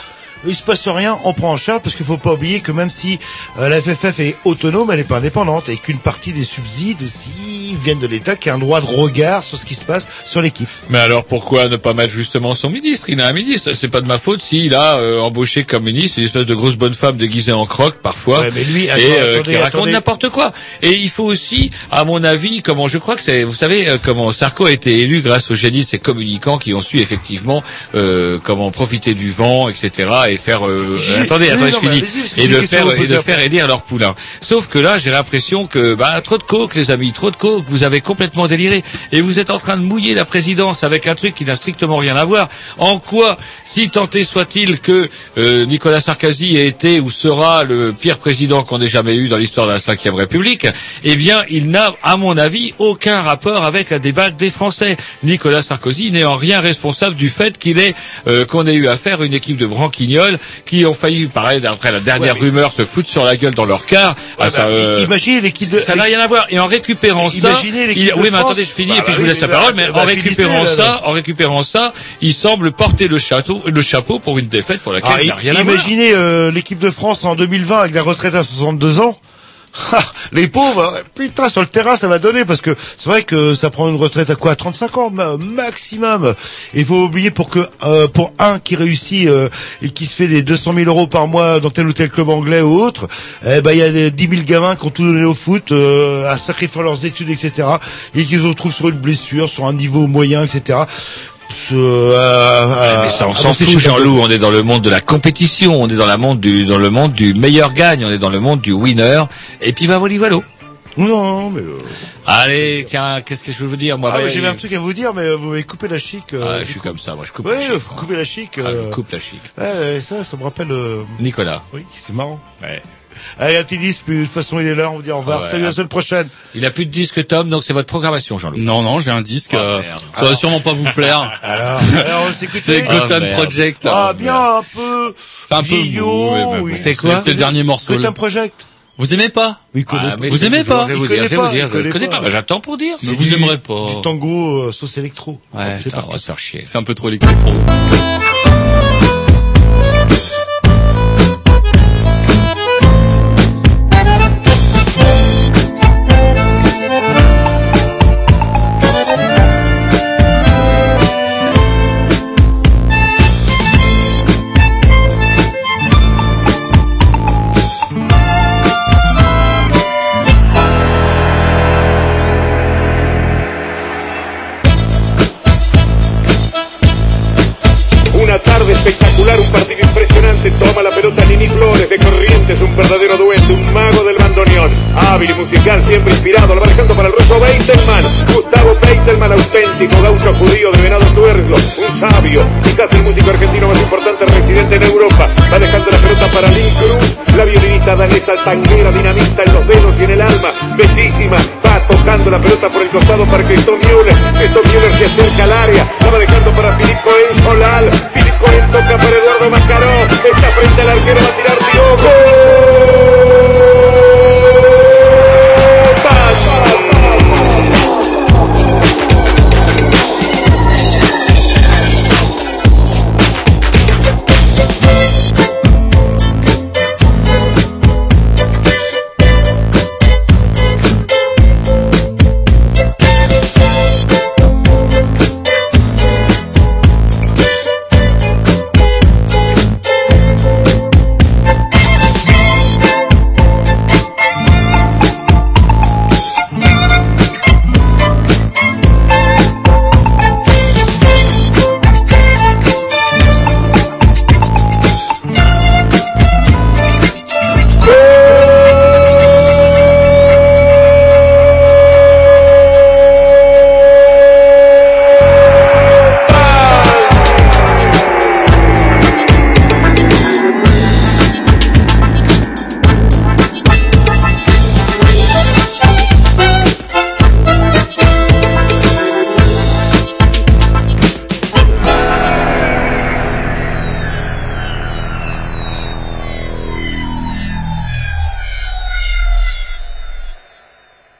Il se passe rien, on prend en charge parce qu'il faut pas oublier que même si euh, la FFF est autonome, elle n'est pas indépendante et qu'une partie des subsides aussi viennent de l'État qui a un droit de regard sur ce qui se passe sur l'équipe.
Mais alors pourquoi ne pas mettre justement son ministre? Il a un ministre, c'est pas de ma faute s'il a euh, embauché comme ministre une espèce de grosse bonne femme déguisée en croque parfois
Ouais, mais lui,
et
attends,
euh,
attendez,
qui raconte n'importe quoi. Et il faut aussi, à mon avis, comment je crois que c'est, vous savez, euh, comment Sarko a été élu grâce au génie de ses communicants qui ont su effectivement euh, comment profiter du vent, etc. et faire euh, attendez, attendez,
non,
je finis et de faire
à
et de faire
après.
élire leur poulain. Sauf que là, j'ai l'impression que bah trop de coke, les amis, trop de coke. Vous avez complètement déliré et vous êtes en train de mouiller la présidence avec un truc qui n'a strictement rien à voir. En quoi, si tenté soit-il que euh, Nicolas Sarkozy ait été ou sera le pire président qu'on ait jamais eu dans l'histoire de la Ve République, eh bien, il n'a, à mon avis, aucun rapport avec la débâcle des Français. Nicolas Sarkozy n'est en rien responsable du fait qu'il ait euh, qu'on ait eu affaire à une équipe de branquignoles qui ont failli, pareil, après la dernière rumeur, se foutre sur la gueule dans leur car. Ah, ça,
bah,
euh,
Imaginez l'équipe de...
ça n'a rien à voir. Et en récupérant ça,
Imaginez
il-
de
oui, mais attendez, je finis
Bah,
et puis
bah
je vous laisse la
bah,
parole. Mais
bah,
en récupérant ça, en récupérant ça, il semble porter le château, le chapeau pour une défaite pour laquelle
Ah,
il n'a rien à voir.
imaginez euh, l'équipe de France en 2020 avec la retraite à 62 ans. Ah, les pauvres, euh, putain, sur le terrain, ça va donner parce que c'est vrai que ça prend une retraite à quoi, à 35 ans ma- maximum. Il faut oublier pour que euh, pour un qui réussit euh, et qui se fait des 200 000 euros par mois dans tel ou tel club anglais ou autre, eh ben il y a des 10 000 gamins qui ont tout donné au foot, euh, à sacrifier leurs études, etc. Et qui se retrouvent sur une blessure, sur un niveau moyen, etc. Euh,
Mais ça, on s'en fout, Jean-Loup. On est dans le monde de la compétition. On est dans la monde du, dans le monde du meilleur gagne. On est dans le monde du winner. Et puis, va voilà, voilà.
Non, mais. euh,
Allez, tiens, qu'est-ce que je veux dire, moi?
Ah,
bah,
j'avais un truc à vous dire, mais euh, vous m'avez coupé la chic. euh,
Ah, je suis
coup.
comme ça, moi, je coupe
Ouais,
la chic,
vous coupez la chic.
Ah,
euh,
je coupe la chic.
Ouais, ça, ça me rappelle. euh,
Nicolas.
Oui, c'est marrant.
Ouais.
Allez, un petit disque, puis de toute façon, il est là, on vous dit au revoir.
Ah ouais.
Salut, à la semaine prochaine.
Il a plus de disque, Tom, donc c'est votre programmation, Jean-Loup.
Non, non, j'ai un disque. euh,
merde.
ça va sûrement pas vous plaire.
Alors, alors, on.
C'est
Ah,
Gotham
merde.
Project.
Ah, bien, un peu.
C'est un peu
oui.
C'est quoi
C'est le dernier morceau.
Gotham Project.
Vous aimez pas
Oui,
Ah,
Vous aimez pas
Je vais vous dire, je vais vous
pas,
dire, je connais
pas.
Bah, J'attends pour dire.
Mais vous aimerez pas.
Du tango euh, sauce électro.
Ouais,
c'est
on
parti.
va se faire chier.
C'est un peu trop électrique
hábil musical, siempre inspirado, lo va dejando para el ruso Beitelman, Gustavo Beitelman, auténtico gaucho judío de Venado Tuerlo, un sabio, quizás el músico argentino más importante residente en Europa, va dejando la pelota para Lynn Cruz, la violinista danesa, tanguera, dinamista en los dedos y en el alma, bellísima, va tocando la pelota por el costado para que Cristóbal Müller, Cristóbal Müller se acerca al área, la va dejando para Filip Cohen Solal, Filip Cohen toca para Eduardo Macaró, está frente al arquero, va a tirar Diogo.